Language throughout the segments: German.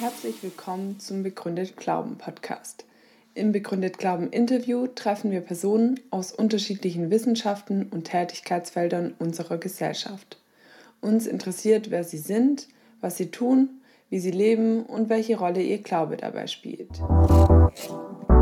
Herzlich willkommen zum Begründet Glauben Podcast. Im Begründet Glauben Interview treffen wir Personen aus unterschiedlichen Wissenschaften und Tätigkeitsfeldern unserer Gesellschaft. Uns interessiert, wer sie sind, was sie tun, wie sie leben und welche Rolle ihr Glaube dabei spielt. Thank you.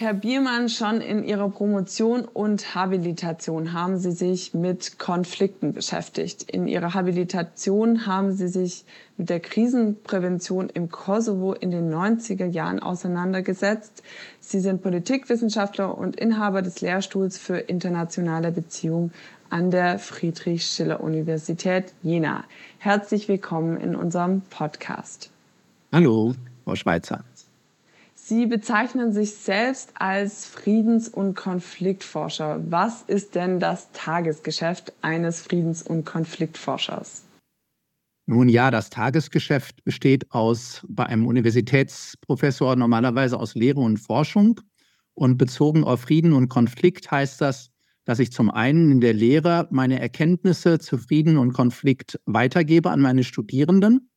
Herr Biermann, schon in Ihrer Promotion und Habilitation haben Sie sich mit Konflikten beschäftigt. In Ihrer Habilitation haben Sie sich mit der Krisenprävention im Kosovo in den 90er Jahren auseinandergesetzt. Sie sind Politikwissenschaftler und Inhaber des Lehrstuhls für internationale Beziehungen an der Friedrich-Schiller-Universität Jena. Herzlich willkommen in unserem Podcast. Hallo, Frau Schweizer. Sie bezeichnen sich selbst als Friedens- und Konfliktforscher. Was ist denn das Tagesgeschäft eines Friedens- und Konfliktforschers? Nun ja, das Tagesgeschäft besteht aus bei einem Universitätsprofessor normalerweise aus Lehre und Forschung. Und bezogen auf Frieden und Konflikt heißt das, dass ich zum einen in der Lehre meine Erkenntnisse zu Frieden und Konflikt weitergebe an meine Studierenden,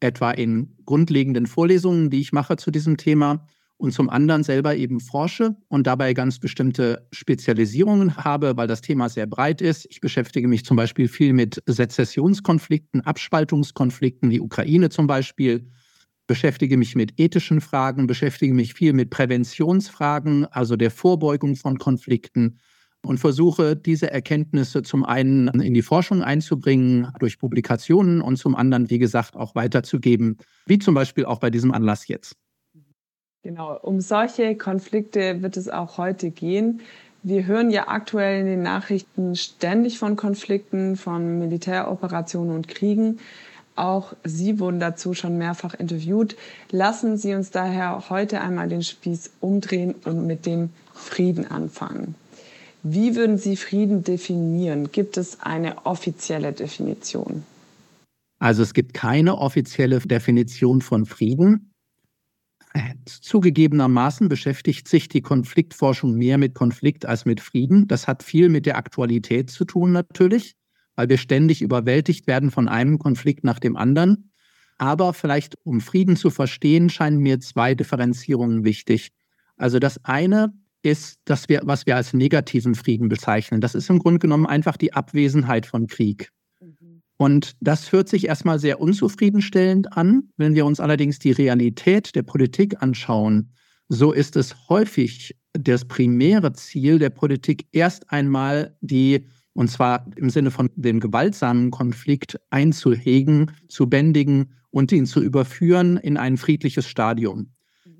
etwa in grundlegenden Vorlesungen, die ich mache zu diesem Thema, und zum anderen selber eben forsche und dabei ganz bestimmte Spezialisierungen habe, weil das Thema sehr breit ist. Ich beschäftige mich zum Beispiel viel mit Sezessionskonflikten, Abspaltungskonflikten, die Ukraine zum Beispiel, beschäftige mich mit ethischen Fragen, beschäftige mich viel mit Präventionsfragen, also der Vorbeugung von Konflikten und versuche diese Erkenntnisse zum einen in die Forschung einzubringen durch Publikationen und zum anderen, wie gesagt, auch weiterzugeben, wie zum Beispiel auch bei diesem Anlass jetzt. Genau, um solche Konflikte wird es auch heute gehen. Wir hören ja aktuell in den Nachrichten ständig von Konflikten, von Militäroperationen und Kriegen. Auch Sie wurden dazu schon mehrfach interviewt. Lassen Sie uns daher heute einmal den Spieß umdrehen und mit dem Frieden anfangen. Wie würden Sie Frieden definieren? Gibt es eine offizielle Definition? Also es gibt keine offizielle Definition von Frieden. Zugegebenermaßen beschäftigt sich die Konfliktforschung mehr mit Konflikt als mit Frieden. Das hat viel mit der Aktualität zu tun natürlich, weil wir ständig überwältigt werden von einem Konflikt nach dem anderen. Aber vielleicht, um Frieden zu verstehen, scheinen mir zwei Differenzierungen wichtig. Also das eine ist, dass wir, was wir als negativen Frieden bezeichnen. Das ist im Grunde genommen einfach die Abwesenheit von Krieg. Und das hört sich erstmal sehr unzufriedenstellend an. Wenn wir uns allerdings die Realität der Politik anschauen, so ist es häufig das primäre Ziel der Politik, erst einmal die, und zwar im Sinne von dem gewaltsamen Konflikt einzuhegen, zu bändigen und ihn zu überführen in ein friedliches Stadium.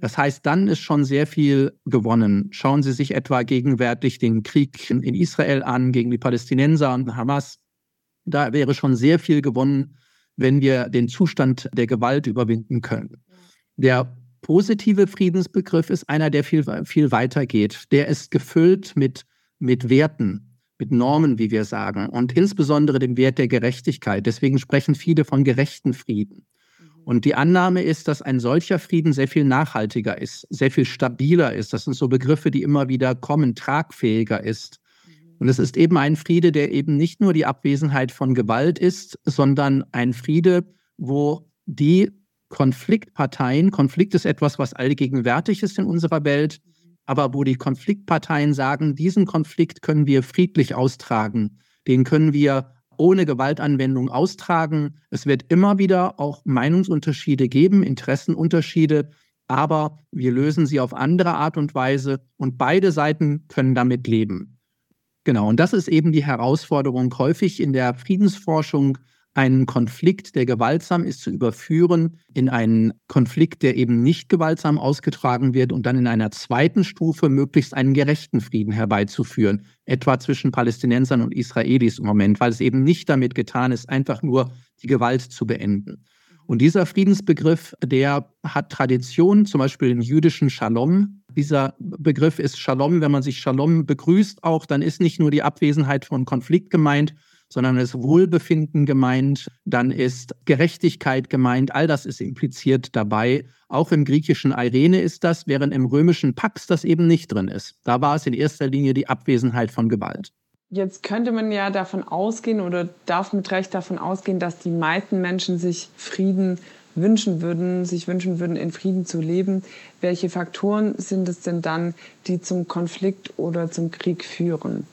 Das heißt, dann ist schon sehr viel gewonnen. Schauen Sie sich etwa gegenwärtig den Krieg in Israel an gegen die Palästinenser und Hamas. Da wäre schon sehr viel gewonnen, wenn wir den Zustand der Gewalt überwinden können. Der positive Friedensbegriff ist einer, der viel, viel weiter geht. Der ist gefüllt mit, mit Werten, mit Normen, wie wir sagen, und insbesondere dem Wert der Gerechtigkeit. Deswegen sprechen viele von gerechten Frieden. Und die Annahme ist, dass ein solcher Frieden sehr viel nachhaltiger ist, sehr viel stabiler ist. Das sind so Begriffe, die immer wieder kommen, tragfähiger ist. Und es ist eben ein Friede, der eben nicht nur die Abwesenheit von Gewalt ist, sondern ein Friede, wo die Konfliktparteien, Konflikt ist etwas, was allgegenwärtig ist in unserer Welt, aber wo die Konfliktparteien sagen, diesen Konflikt können wir friedlich austragen, den können wir ohne Gewaltanwendung austragen. Es wird immer wieder auch Meinungsunterschiede geben, Interessenunterschiede, aber wir lösen sie auf andere Art und Weise und beide Seiten können damit leben. Genau, und das ist eben die Herausforderung häufig in der Friedensforschung, einen Konflikt, der gewaltsam ist, zu überführen in einen Konflikt, der eben nicht gewaltsam ausgetragen wird und dann in einer zweiten Stufe möglichst einen gerechten Frieden herbeizuführen, etwa zwischen Palästinensern und Israelis im Moment, weil es eben nicht damit getan ist, einfach nur die Gewalt zu beenden. Und dieser Friedensbegriff, der hat Tradition, zum Beispiel im jüdischen Shalom, dieser Begriff ist Shalom. Wenn man sich Shalom begrüßt auch, dann ist nicht nur die Abwesenheit von Konflikt gemeint, sondern ist Wohlbefinden gemeint, dann ist Gerechtigkeit gemeint, all das ist impliziert dabei. Auch im griechischen Irene ist das, während im römischen Pax das eben nicht drin ist. Da war es in erster Linie die Abwesenheit von Gewalt. Jetzt könnte man ja davon ausgehen oder darf mit Recht davon ausgehen, dass die meisten Menschen sich Frieden wünschen würden, sich wünschen würden, in Frieden zu leben. Welche Faktoren sind es denn dann, die zum Konflikt oder zum Krieg führen?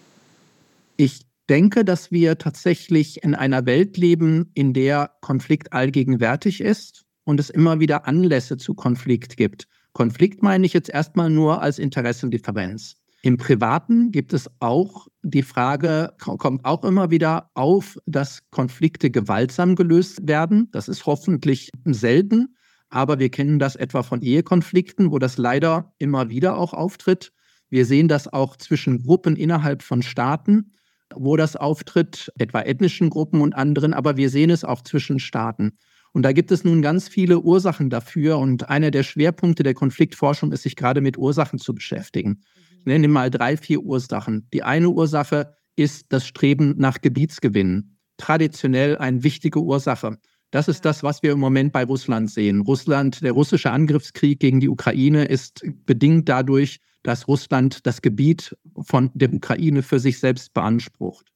Ich denke, dass wir tatsächlich in einer Welt leben, in der Konflikt allgegenwärtig ist und es immer wieder Anlässe zu Konflikt gibt. Konflikt meine ich jetzt erstmal nur als Interessendifferenz. Im Privaten gibt es auch die Frage, kommt auch immer wieder auf, dass Konflikte gewaltsam gelöst werden. Das ist hoffentlich selten, aber wir kennen das etwa von Ehekonflikten, wo das leider immer wieder auch auftritt. Wir sehen das auch zwischen Gruppen innerhalb von Staaten, wo das auftritt, etwa ethnischen Gruppen und anderen, aber wir sehen es auch zwischen Staaten. Und da gibt es nun ganz viele Ursachen dafür. Und einer der Schwerpunkte der Konfliktforschung ist, sich gerade mit Ursachen zu beschäftigen. Ich nenne mal drei, vier Ursachen. Die eine Ursache ist das Streben nach Gebietsgewinn. Traditionell eine wichtige Ursache. Das ist das, was wir im Moment bei Russland sehen. Russland, der russische Angriffskrieg gegen die Ukraine ist bedingt dadurch, dass Russland das Gebiet von der Ukraine für sich selbst beansprucht.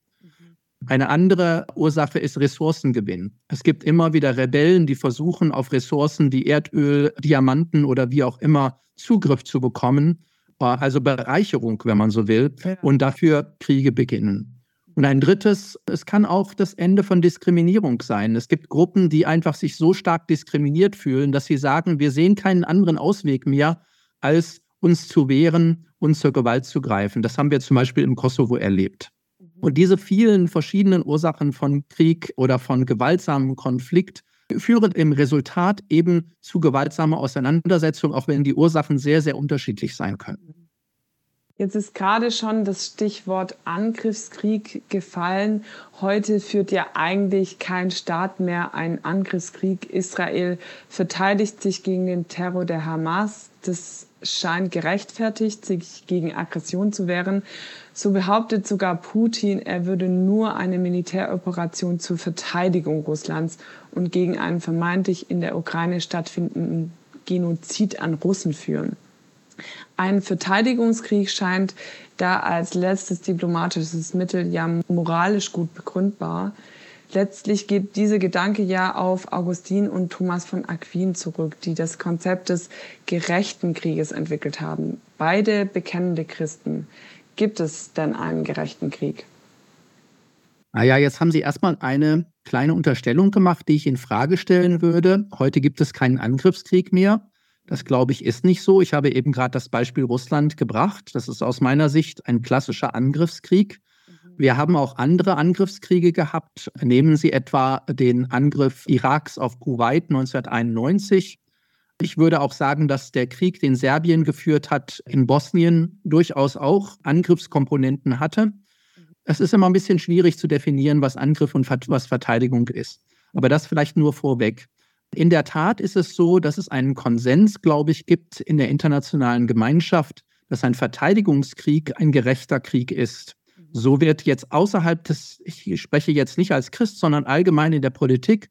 Eine andere Ursache ist Ressourcengewinn. Es gibt immer wieder Rebellen, die versuchen, auf Ressourcen wie Erdöl, Diamanten oder wie auch immer Zugriff zu bekommen also Bereicherung, wenn man so will, und dafür Kriege beginnen. Und ein drittes, es kann auch das Ende von Diskriminierung sein. Es gibt Gruppen, die einfach sich so stark diskriminiert fühlen, dass sie sagen, wir sehen keinen anderen Ausweg mehr, als uns zu wehren und zur Gewalt zu greifen. Das haben wir zum Beispiel im Kosovo erlebt. Mhm. Und diese vielen verschiedenen Ursachen von Krieg oder von gewaltsamem Konflikt führen im Resultat eben zu gewaltsamer Auseinandersetzung, auch wenn die Ursachen sehr, sehr unterschiedlich sein können. Jetzt ist gerade schon das Stichwort Angriffskrieg gefallen. Heute führt ja eigentlich kein Staat mehr einen Angriffskrieg. Israel verteidigt sich gegen den Terror der Hamas. Das scheint gerechtfertigt, sich gegen Aggression zu wehren. So behauptet sogar Putin, er würde nur eine Militäroperation zur Verteidigung Russlands und gegen einen vermeintlich in der Ukraine stattfindenden Genozid an Russen führen. Ein Verteidigungskrieg scheint da als letztes diplomatisches Mittel ja moralisch gut begründbar. Letztlich geht dieser Gedanke ja auf Augustin und Thomas von Aquin zurück, die das Konzept des gerechten Krieges entwickelt haben. Beide bekennende Christen. Gibt es denn einen gerechten Krieg? Naja, jetzt haben Sie erstmal eine kleine Unterstellung gemacht, die ich in Frage stellen würde. Heute gibt es keinen Angriffskrieg mehr. Das glaube ich ist nicht so. Ich habe eben gerade das Beispiel Russland gebracht. Das ist aus meiner Sicht ein klassischer Angriffskrieg. Wir haben auch andere Angriffskriege gehabt. Nehmen Sie etwa den Angriff Iraks auf Kuwait 1991. Ich würde auch sagen, dass der Krieg, den Serbien geführt hat, in Bosnien durchaus auch Angriffskomponenten hatte. Es ist immer ein bisschen schwierig zu definieren, was Angriff und was Verteidigung ist. Aber das vielleicht nur vorweg. In der Tat ist es so, dass es einen Konsens, glaube ich, gibt in der internationalen Gemeinschaft, dass ein Verteidigungskrieg ein gerechter Krieg ist. So wird jetzt außerhalb des, ich spreche jetzt nicht als Christ, sondern allgemein in der Politik,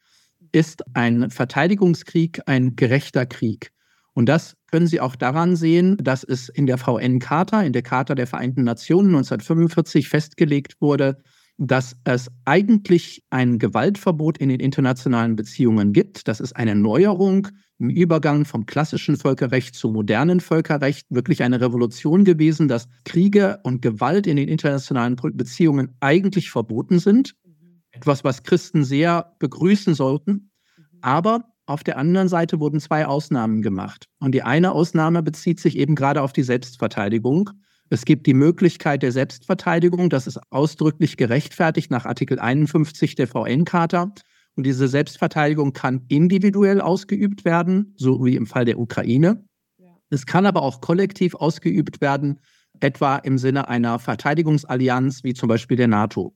ist ein Verteidigungskrieg ein gerechter Krieg. Und das können Sie auch daran sehen, dass es in der VN-Charta, in der Charta der Vereinten Nationen 1945 festgelegt wurde, dass es eigentlich ein Gewaltverbot in den internationalen Beziehungen gibt. Das ist eine Neuerung im Übergang vom klassischen Völkerrecht zum modernen Völkerrecht, wirklich eine Revolution gewesen, dass Kriege und Gewalt in den internationalen Beziehungen eigentlich verboten sind. Etwas, was Christen sehr begrüßen sollten. Aber auf der anderen Seite wurden zwei Ausnahmen gemacht. Und die eine Ausnahme bezieht sich eben gerade auf die Selbstverteidigung. Es gibt die Möglichkeit der Selbstverteidigung, das ist ausdrücklich gerechtfertigt nach Artikel 51 der VN-Charta. Und diese Selbstverteidigung kann individuell ausgeübt werden, so wie im Fall der Ukraine. Es kann aber auch kollektiv ausgeübt werden, etwa im Sinne einer Verteidigungsallianz wie zum Beispiel der NATO.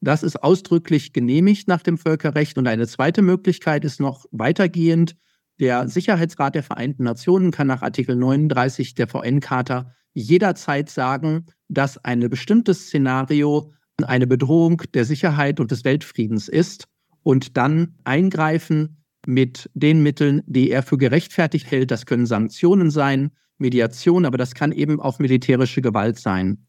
Das ist ausdrücklich genehmigt nach dem Völkerrecht. Und eine zweite Möglichkeit ist noch weitergehend. Der Sicherheitsrat der Vereinten Nationen kann nach Artikel 39 der VN-Charta jederzeit sagen, dass ein bestimmtes Szenario eine Bedrohung der Sicherheit und des Weltfriedens ist und dann eingreifen mit den Mitteln, die er für gerechtfertigt hält. Das können Sanktionen sein, Mediation, aber das kann eben auch militärische Gewalt sein.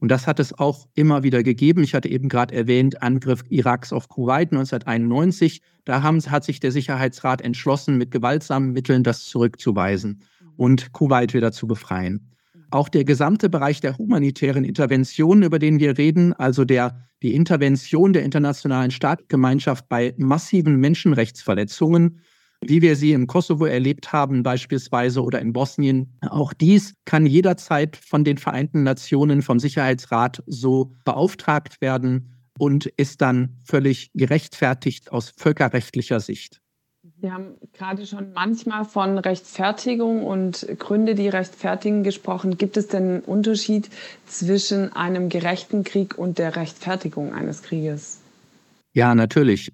Und das hat es auch immer wieder gegeben. Ich hatte eben gerade erwähnt, Angriff Iraks auf Kuwait 1991. Da haben, hat sich der Sicherheitsrat entschlossen, mit gewaltsamen Mitteln das zurückzuweisen und Kuwait wieder zu befreien. Auch der gesamte Bereich der humanitären Intervention, über den wir reden, also der, die Intervention der internationalen Staatsgemeinschaft bei massiven Menschenrechtsverletzungen, wie wir sie im Kosovo erlebt haben beispielsweise oder in Bosnien. Auch dies kann jederzeit von den Vereinten Nationen, vom Sicherheitsrat so beauftragt werden und ist dann völlig gerechtfertigt aus völkerrechtlicher Sicht. Wir haben gerade schon manchmal von Rechtfertigung und Gründe, die rechtfertigen, gesprochen. Gibt es denn einen Unterschied zwischen einem gerechten Krieg und der Rechtfertigung eines Krieges? Ja, natürlich.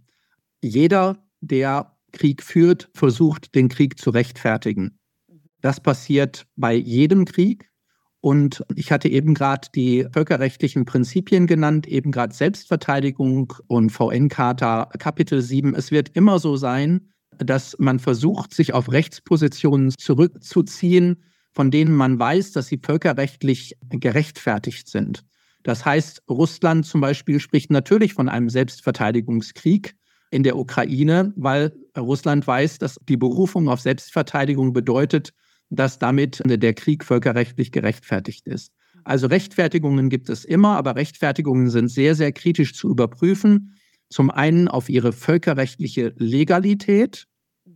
Jeder, der Krieg führt, versucht, den Krieg zu rechtfertigen. Das passiert bei jedem Krieg. Und ich hatte eben gerade die völkerrechtlichen Prinzipien genannt, eben gerade Selbstverteidigung und VN-Charta Kapitel 7. Es wird immer so sein, dass man versucht, sich auf Rechtspositionen zurückzuziehen, von denen man weiß, dass sie völkerrechtlich gerechtfertigt sind. Das heißt, Russland zum Beispiel spricht natürlich von einem Selbstverteidigungskrieg in der Ukraine, weil Russland weiß, dass die Berufung auf Selbstverteidigung bedeutet, dass damit der Krieg völkerrechtlich gerechtfertigt ist. Also Rechtfertigungen gibt es immer, aber Rechtfertigungen sind sehr, sehr kritisch zu überprüfen. Zum einen auf ihre völkerrechtliche Legalität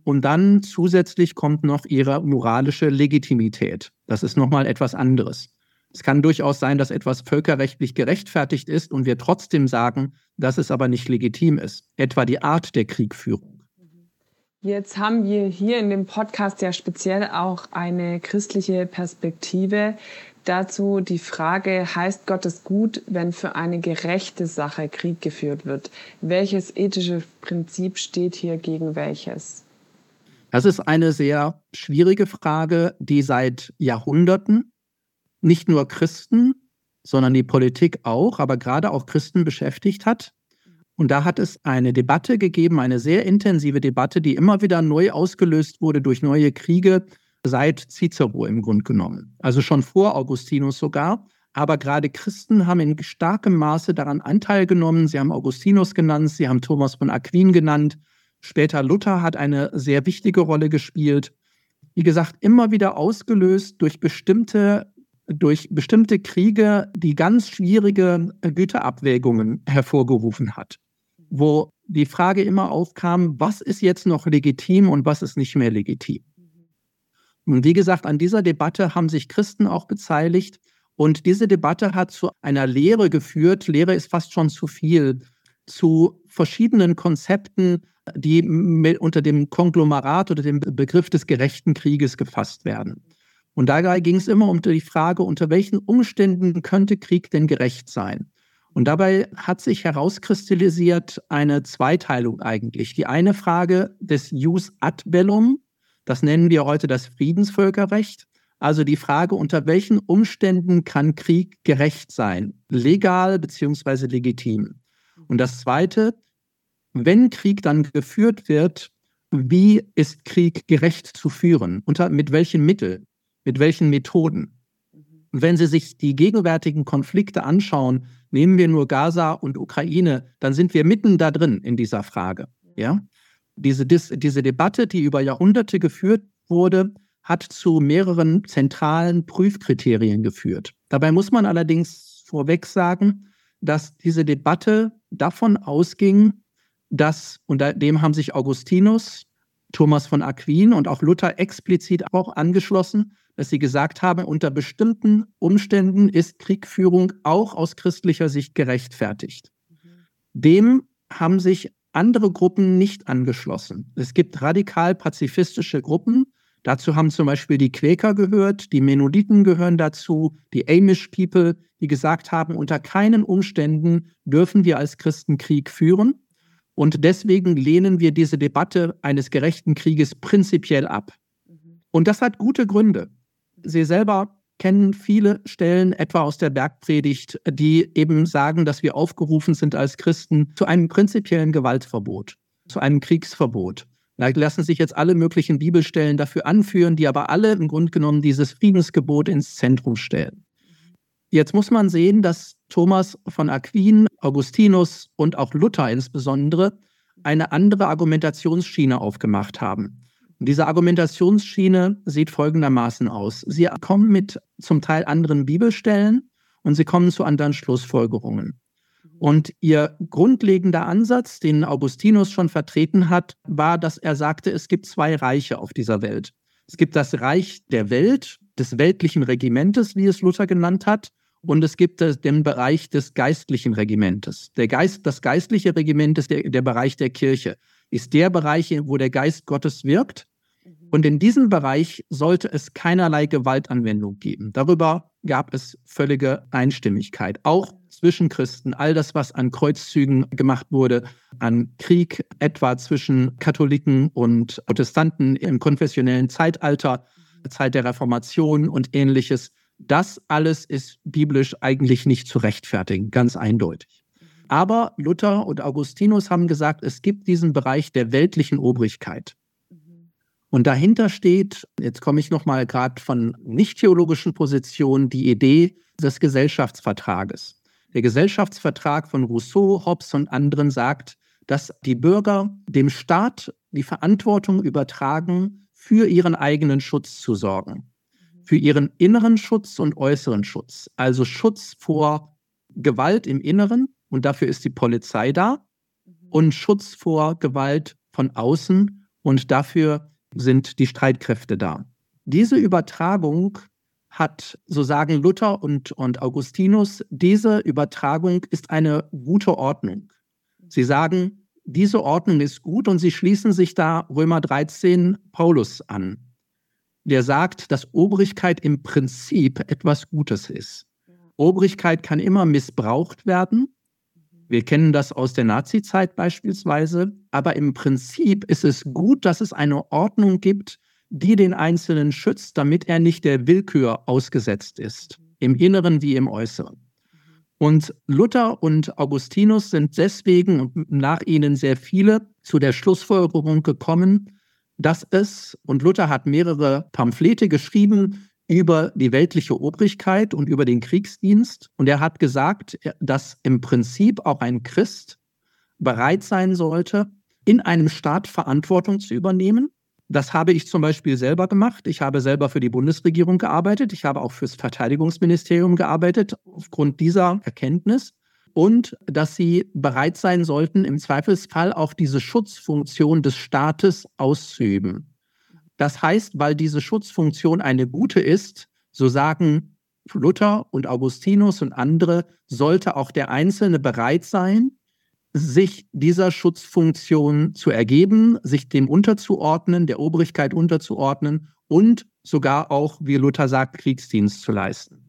und dann zusätzlich kommt noch ihre moralische Legitimität. Das ist nochmal etwas anderes. Es kann durchaus sein, dass etwas völkerrechtlich gerechtfertigt ist und wir trotzdem sagen, dass es aber nicht legitim ist. Etwa die Art der Kriegführung. Jetzt haben wir hier in dem Podcast ja speziell auch eine christliche Perspektive. Dazu die Frage, heißt Gottes gut, wenn für eine gerechte Sache Krieg geführt wird? Welches ethische Prinzip steht hier gegen welches? Das ist eine sehr schwierige Frage, die seit Jahrhunderten nicht nur Christen, sondern die Politik auch, aber gerade auch Christen beschäftigt hat. Und da hat es eine Debatte gegeben, eine sehr intensive Debatte, die immer wieder neu ausgelöst wurde durch neue Kriege, seit Cicero im Grunde genommen. Also schon vor Augustinus sogar. Aber gerade Christen haben in starkem Maße daran Anteil genommen. Sie haben Augustinus genannt, sie haben Thomas von Aquin genannt. Später Luther hat eine sehr wichtige Rolle gespielt. Wie gesagt, immer wieder ausgelöst durch bestimmte, durch bestimmte Kriege, die ganz schwierige Güterabwägungen hervorgerufen hat. Wo die Frage immer aufkam, was ist jetzt noch legitim und was ist nicht mehr legitim. Und wie gesagt, an dieser Debatte haben sich Christen auch beteiligt. Und diese Debatte hat zu einer Lehre geführt. Lehre ist fast schon zu viel. Zu verschiedenen Konzepten, die unter dem Konglomerat oder dem Begriff des gerechten Krieges gefasst werden. Und dabei ging es immer um die Frage, unter welchen Umständen könnte Krieg denn gerecht sein? Und dabei hat sich herauskristallisiert eine Zweiteilung eigentlich. Die eine Frage des Jus ad bellum, das nennen wir heute das Friedensvölkerrecht. Also die Frage, unter welchen Umständen kann Krieg gerecht sein, legal bzw. legitim. Und das Zweite, wenn Krieg dann geführt wird, wie ist Krieg gerecht zu führen? Unter, mit welchen Mitteln? Mit welchen Methoden? Und wenn Sie sich die gegenwärtigen Konflikte anschauen, nehmen wir nur Gaza und Ukraine, dann sind wir mitten da drin in dieser Frage. Ja? Diese, diese Debatte, die über Jahrhunderte geführt wurde, hat zu mehreren zentralen Prüfkriterien geführt. Dabei muss man allerdings vorweg sagen, dass diese Debatte davon ausging, dass, und dem haben sich Augustinus, Thomas von Aquin und auch Luther explizit auch angeschlossen, dass sie gesagt haben, unter bestimmten Umständen ist Kriegführung auch aus christlicher Sicht gerechtfertigt. Dem haben sich andere Gruppen nicht angeschlossen. Es gibt radikal pazifistische Gruppen. Dazu haben zum Beispiel die Quäker gehört, die Mennoniten gehören dazu, die Amish People, die gesagt haben, unter keinen Umständen dürfen wir als Christen Krieg führen. Und deswegen lehnen wir diese Debatte eines gerechten Krieges prinzipiell ab. Und das hat gute Gründe. Sie selber kennen viele Stellen, etwa aus der Bergpredigt, die eben sagen, dass wir aufgerufen sind als Christen zu einem prinzipiellen Gewaltverbot, zu einem Kriegsverbot. Da lassen sich jetzt alle möglichen Bibelstellen dafür anführen, die aber alle im Grunde genommen dieses Friedensgebot ins Zentrum stellen. Jetzt muss man sehen, dass Thomas von Aquin, Augustinus und auch Luther insbesondere eine andere Argumentationsschiene aufgemacht haben. Und diese Argumentationsschiene sieht folgendermaßen aus. Sie kommen mit zum Teil anderen Bibelstellen und sie kommen zu anderen Schlussfolgerungen. Und ihr grundlegender Ansatz, den Augustinus schon vertreten hat, war, dass er sagte, es gibt zwei Reiche auf dieser Welt. Es gibt das Reich der Welt, des weltlichen Regimentes, wie es Luther genannt hat, und es gibt den Bereich des geistlichen Regimentes. Der Geist, das geistliche Regiment ist der, der Bereich der Kirche, ist der Bereich, wo der Geist Gottes wirkt. Und in diesem Bereich sollte es keinerlei Gewaltanwendung geben. Darüber gab es völlige Einstimmigkeit, auch zwischen Christen. All das, was an Kreuzzügen gemacht wurde, an Krieg etwa zwischen Katholiken und Protestanten im konfessionellen Zeitalter, Zeit der Reformation und ähnliches, das alles ist biblisch eigentlich nicht zu rechtfertigen, ganz eindeutig. Aber Luther und Augustinus haben gesagt, es gibt diesen Bereich der weltlichen Obrigkeit. Und dahinter steht, jetzt komme ich nochmal gerade von nicht theologischen Positionen, die Idee des Gesellschaftsvertrages. Der Gesellschaftsvertrag von Rousseau, Hobbes und anderen sagt, dass die Bürger dem Staat die Verantwortung übertragen, für ihren eigenen Schutz zu sorgen für ihren inneren Schutz und äußeren Schutz. Also Schutz vor Gewalt im Inneren und dafür ist die Polizei da mhm. und Schutz vor Gewalt von außen und dafür sind die Streitkräfte da. Diese Übertragung hat, so sagen Luther und, und Augustinus, diese Übertragung ist eine gute Ordnung. Sie sagen, diese Ordnung ist gut und sie schließen sich da Römer 13 Paulus an der sagt, dass Obrigkeit im Prinzip etwas Gutes ist. Obrigkeit kann immer missbraucht werden. Wir kennen das aus der Nazizeit beispielsweise. Aber im Prinzip ist es gut, dass es eine Ordnung gibt, die den Einzelnen schützt, damit er nicht der Willkür ausgesetzt ist, im Inneren wie im Äußeren. Und Luther und Augustinus sind deswegen und nach ihnen sehr viele zu der Schlussfolgerung gekommen, dass es, und Luther hat mehrere Pamphlete geschrieben über die weltliche Obrigkeit und über den Kriegsdienst. Und er hat gesagt, dass im Prinzip auch ein Christ bereit sein sollte, in einem Staat Verantwortung zu übernehmen. Das habe ich zum Beispiel selber gemacht. Ich habe selber für die Bundesregierung gearbeitet. Ich habe auch fürs Verteidigungsministerium gearbeitet, aufgrund dieser Erkenntnis und dass sie bereit sein sollten, im Zweifelsfall auch diese Schutzfunktion des Staates auszuüben. Das heißt, weil diese Schutzfunktion eine gute ist, so sagen Luther und Augustinus und andere, sollte auch der Einzelne bereit sein, sich dieser Schutzfunktion zu ergeben, sich dem unterzuordnen, der Obrigkeit unterzuordnen und sogar auch, wie Luther sagt, Kriegsdienst zu leisten.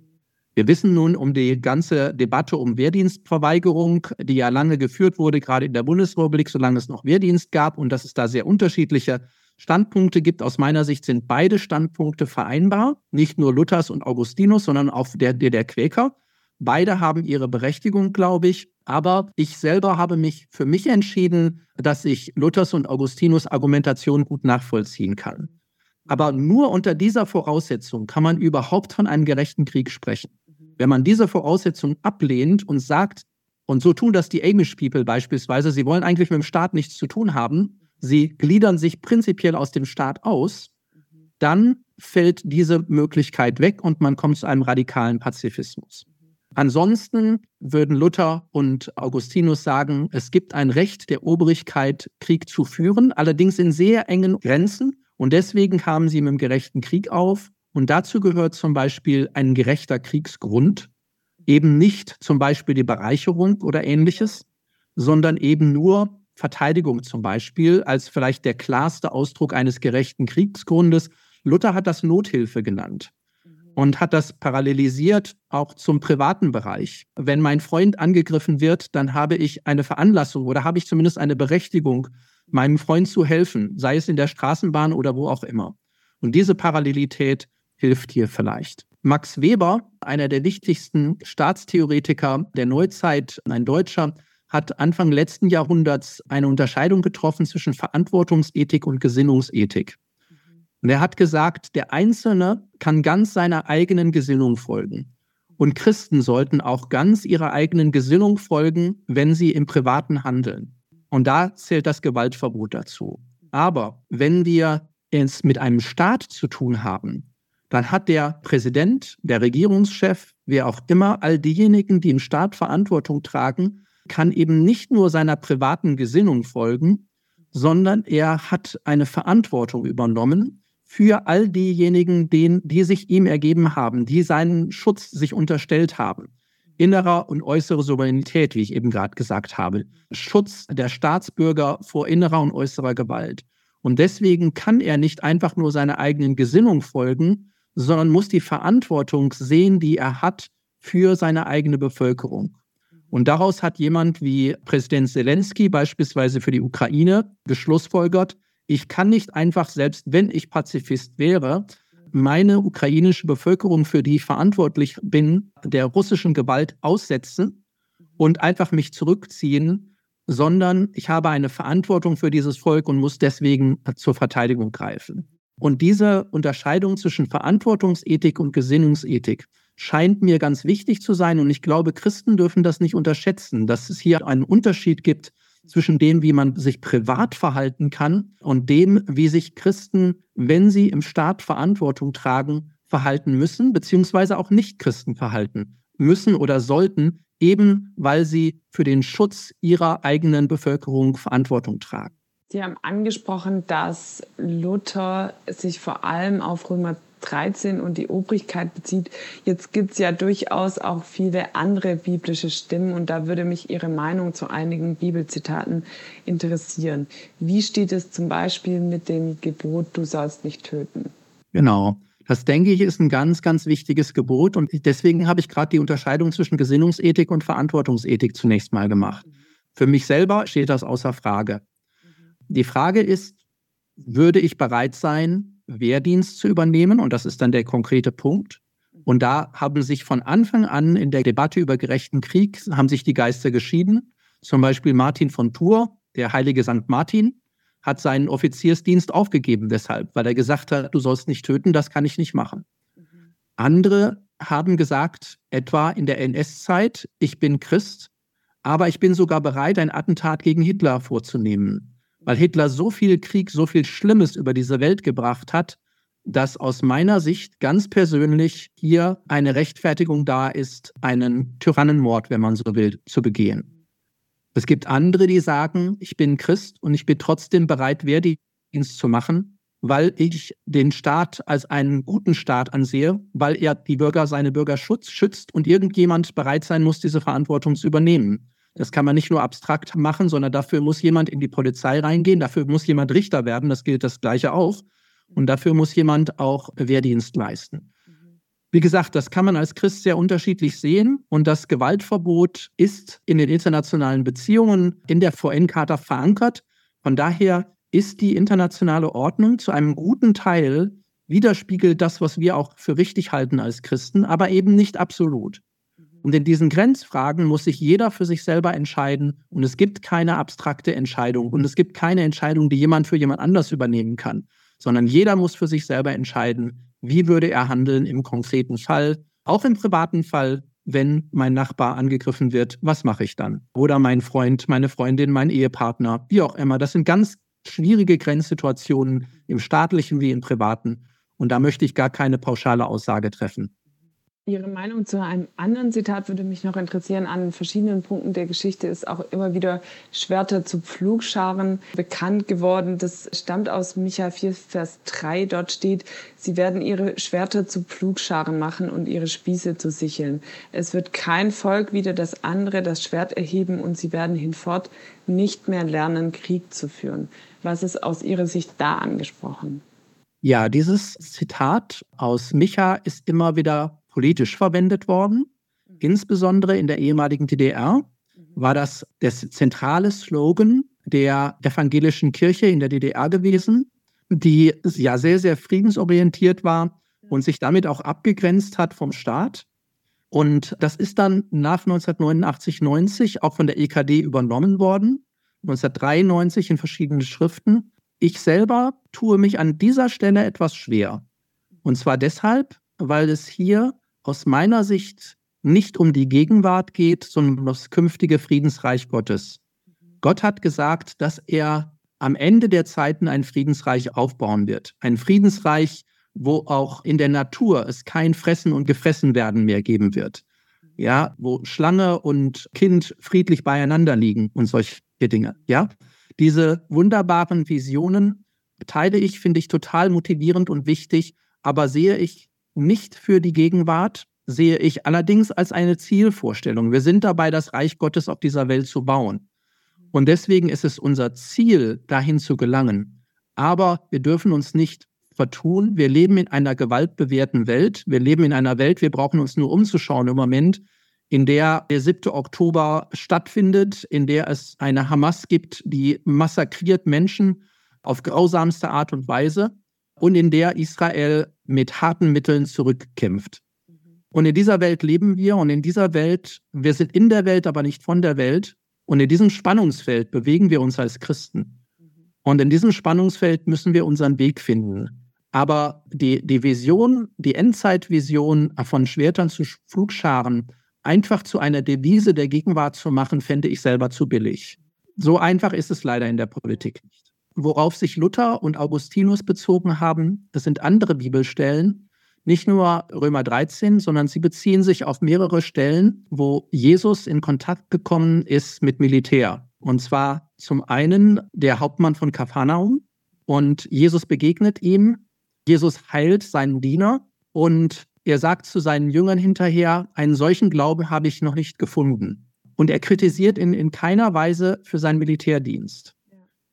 Wir wissen nun um die ganze Debatte um Wehrdienstverweigerung, die ja lange geführt wurde, gerade in der Bundesrepublik, solange es noch Wehrdienst gab und dass es da sehr unterschiedliche Standpunkte gibt. Aus meiner Sicht sind beide Standpunkte vereinbar, nicht nur Luthers und Augustinus, sondern auch der, der, der Quäker. Beide haben ihre Berechtigung, glaube ich. Aber ich selber habe mich für mich entschieden, dass ich Luthers und Augustinus Argumentation gut nachvollziehen kann. Aber nur unter dieser Voraussetzung kann man überhaupt von einem gerechten Krieg sprechen. Wenn man diese Voraussetzung ablehnt und sagt, und so tun das die Amish People beispielsweise, sie wollen eigentlich mit dem Staat nichts zu tun haben, sie gliedern sich prinzipiell aus dem Staat aus, dann fällt diese Möglichkeit weg und man kommt zu einem radikalen Pazifismus. Ansonsten würden Luther und Augustinus sagen, es gibt ein Recht der Obrigkeit, Krieg zu führen, allerdings in sehr engen Grenzen. Und deswegen kamen sie mit dem gerechten Krieg auf. Und dazu gehört zum Beispiel ein gerechter Kriegsgrund, eben nicht zum Beispiel die Bereicherung oder ähnliches, sondern eben nur Verteidigung zum Beispiel als vielleicht der klarste Ausdruck eines gerechten Kriegsgrundes. Luther hat das Nothilfe genannt. und hat das parallelisiert auch zum privaten Bereich. Wenn mein Freund angegriffen wird, dann habe ich eine Veranlassung oder habe ich zumindest eine Berechtigung, meinem Freund zu helfen, sei es in der Straßenbahn oder wo auch immer. Und diese Parallelität hilft hier vielleicht. Max Weber, einer der wichtigsten Staatstheoretiker der Neuzeit, ein Deutscher, hat Anfang letzten Jahrhunderts eine Unterscheidung getroffen zwischen Verantwortungsethik und Gesinnungsethik. Und er hat gesagt, der Einzelne kann ganz seiner eigenen Gesinnung folgen. Und Christen sollten auch ganz ihrer eigenen Gesinnung folgen, wenn sie im Privaten handeln. Und da zählt das Gewaltverbot dazu. Aber wenn wir es mit einem Staat zu tun haben, dann hat der Präsident, der Regierungschef, wer auch immer, all diejenigen, die im Staat Verantwortung tragen, kann eben nicht nur seiner privaten Gesinnung folgen, sondern er hat eine Verantwortung übernommen für all diejenigen, denen, die sich ihm ergeben haben, die seinen Schutz sich unterstellt haben. Innerer und äußere Souveränität, wie ich eben gerade gesagt habe. Schutz der Staatsbürger vor innerer und äußerer Gewalt. Und deswegen kann er nicht einfach nur seiner eigenen Gesinnung folgen, sondern muss die Verantwortung sehen, die er hat für seine eigene Bevölkerung. Und daraus hat jemand wie Präsident Zelensky beispielsweise für die Ukraine geschlussfolgert, ich kann nicht einfach, selbst wenn ich Pazifist wäre, meine ukrainische Bevölkerung, für die ich verantwortlich bin, der russischen Gewalt aussetzen und einfach mich zurückziehen, sondern ich habe eine Verantwortung für dieses Volk und muss deswegen zur Verteidigung greifen. Und diese Unterscheidung zwischen Verantwortungsethik und Gesinnungsethik, scheint mir ganz wichtig zu sein. Und ich glaube, Christen dürfen das nicht unterschätzen, dass es hier einen Unterschied gibt zwischen dem, wie man sich privat verhalten kann und dem, wie sich Christen, wenn sie im Staat Verantwortung tragen, verhalten müssen, beziehungsweise auch Nicht-Christen verhalten müssen oder sollten, eben weil sie für den Schutz ihrer eigenen Bevölkerung Verantwortung tragen. Sie haben angesprochen, dass Luther sich vor allem auf Römer 13 und die Obrigkeit bezieht. Jetzt gibt es ja durchaus auch viele andere biblische Stimmen und da würde mich Ihre Meinung zu einigen Bibelzitaten interessieren. Wie steht es zum Beispiel mit dem Gebot, du sollst nicht töten? Genau. Das denke ich ist ein ganz, ganz wichtiges Gebot und deswegen habe ich gerade die Unterscheidung zwischen Gesinnungsethik und Verantwortungsethik zunächst mal gemacht. Für mich selber steht das außer Frage. Die Frage ist, würde ich bereit sein, Wehrdienst zu übernehmen. Und das ist dann der konkrete Punkt. Und da haben sich von Anfang an in der Debatte über gerechten Krieg, haben sich die Geister geschieden. Zum Beispiel Martin von Tours, der heilige St. Martin, hat seinen Offiziersdienst aufgegeben deshalb, weil er gesagt hat, du sollst nicht töten, das kann ich nicht machen. Andere haben gesagt, etwa in der NS-Zeit, ich bin Christ, aber ich bin sogar bereit, ein Attentat gegen Hitler vorzunehmen weil Hitler so viel Krieg, so viel Schlimmes über diese Welt gebracht hat, dass aus meiner Sicht ganz persönlich hier eine Rechtfertigung da ist, einen Tyrannenmord, wenn man so will, zu begehen. Es gibt andere, die sagen, ich bin Christ und ich bin trotzdem bereit, Wehrdienst zu machen, weil ich den Staat als einen guten Staat ansehe, weil er die Bürger, seine Bürger schützt und irgendjemand bereit sein muss, diese Verantwortung zu übernehmen. Das kann man nicht nur abstrakt machen, sondern dafür muss jemand in die Polizei reingehen, dafür muss jemand Richter werden, das gilt das gleiche auch. Und dafür muss jemand auch Wehrdienst leisten. Wie gesagt, das kann man als Christ sehr unterschiedlich sehen und das Gewaltverbot ist in den internationalen Beziehungen in der VN-Charta verankert. Von daher ist die internationale Ordnung zu einem guten Teil widerspiegelt das, was wir auch für richtig halten als Christen, aber eben nicht absolut. Und in diesen Grenzfragen muss sich jeder für sich selber entscheiden. Und es gibt keine abstrakte Entscheidung. Und es gibt keine Entscheidung, die jemand für jemand anders übernehmen kann. Sondern jeder muss für sich selber entscheiden, wie würde er handeln im konkreten Fall, auch im privaten Fall, wenn mein Nachbar angegriffen wird, was mache ich dann? Oder mein Freund, meine Freundin, mein Ehepartner, wie auch immer. Das sind ganz schwierige Grenzsituationen im staatlichen wie im privaten. Und da möchte ich gar keine pauschale Aussage treffen. Ihre Meinung zu einem anderen Zitat würde mich noch interessieren. An verschiedenen Punkten der Geschichte ist auch immer wieder Schwerter zu Pflugscharen bekannt geworden. Das stammt aus Micha 4, Vers 3. Dort steht, sie werden ihre Schwerter zu Pflugscharen machen und ihre Spieße zu Sicheln. Es wird kein Volk wieder das andere das Schwert erheben und sie werden hinfort nicht mehr lernen, Krieg zu führen. Was ist aus Ihrer Sicht da angesprochen? Ja, dieses Zitat aus Micha ist immer wieder politisch verwendet worden. Mhm. Insbesondere in der ehemaligen DDR mhm. war das der zentrale Slogan der evangelischen Kirche in der DDR gewesen, die ja sehr, sehr friedensorientiert war und sich damit auch abgegrenzt hat vom Staat. Und das ist dann nach 1989, 90 auch von der EKD übernommen worden, 1993 in verschiedenen Schriften. Ich selber tue mich an dieser Stelle etwas schwer. Und zwar deshalb, weil es hier aus meiner Sicht nicht um die Gegenwart geht, sondern um das künftige Friedensreich Gottes. Gott hat gesagt, dass er am Ende der Zeiten ein Friedensreich aufbauen wird. Ein Friedensreich, wo auch in der Natur es kein Fressen und Gefressen werden mehr geben wird. Ja, wo Schlange und Kind friedlich beieinander liegen und solche Dinge. Ja, diese wunderbaren Visionen teile ich, finde ich total motivierend und wichtig, aber sehe ich nicht für die Gegenwart, sehe ich allerdings als eine Zielvorstellung. Wir sind dabei, das Reich Gottes auf dieser Welt zu bauen. Und deswegen ist es unser Ziel, dahin zu gelangen. Aber wir dürfen uns nicht vertun. Wir leben in einer gewaltbewehrten Welt. Wir leben in einer Welt, wir brauchen uns nur umzuschauen im Moment, in der der 7. Oktober stattfindet, in der es eine Hamas gibt, die massakriert Menschen auf grausamste Art und Weise und in der Israel mit harten Mitteln zurückkämpft. Und in dieser Welt leben wir und in dieser Welt, wir sind in der Welt, aber nicht von der Welt. Und in diesem Spannungsfeld bewegen wir uns als Christen. Und in diesem Spannungsfeld müssen wir unseren Weg finden. Aber die, die Vision, die Endzeitvision von Schwertern zu Flugscharen einfach zu einer Devise der Gegenwart zu machen, fände ich selber zu billig. So einfach ist es leider in der Politik nicht. Worauf sich Luther und Augustinus bezogen haben, das sind andere Bibelstellen, nicht nur Römer 13, sondern sie beziehen sich auf mehrere Stellen, wo Jesus in Kontakt gekommen ist mit Militär. Und zwar zum einen der Hauptmann von Kapharnaum und Jesus begegnet ihm. Jesus heilt seinen Diener und er sagt zu seinen Jüngern hinterher, einen solchen Glauben habe ich noch nicht gefunden. Und er kritisiert ihn in keiner Weise für seinen Militärdienst.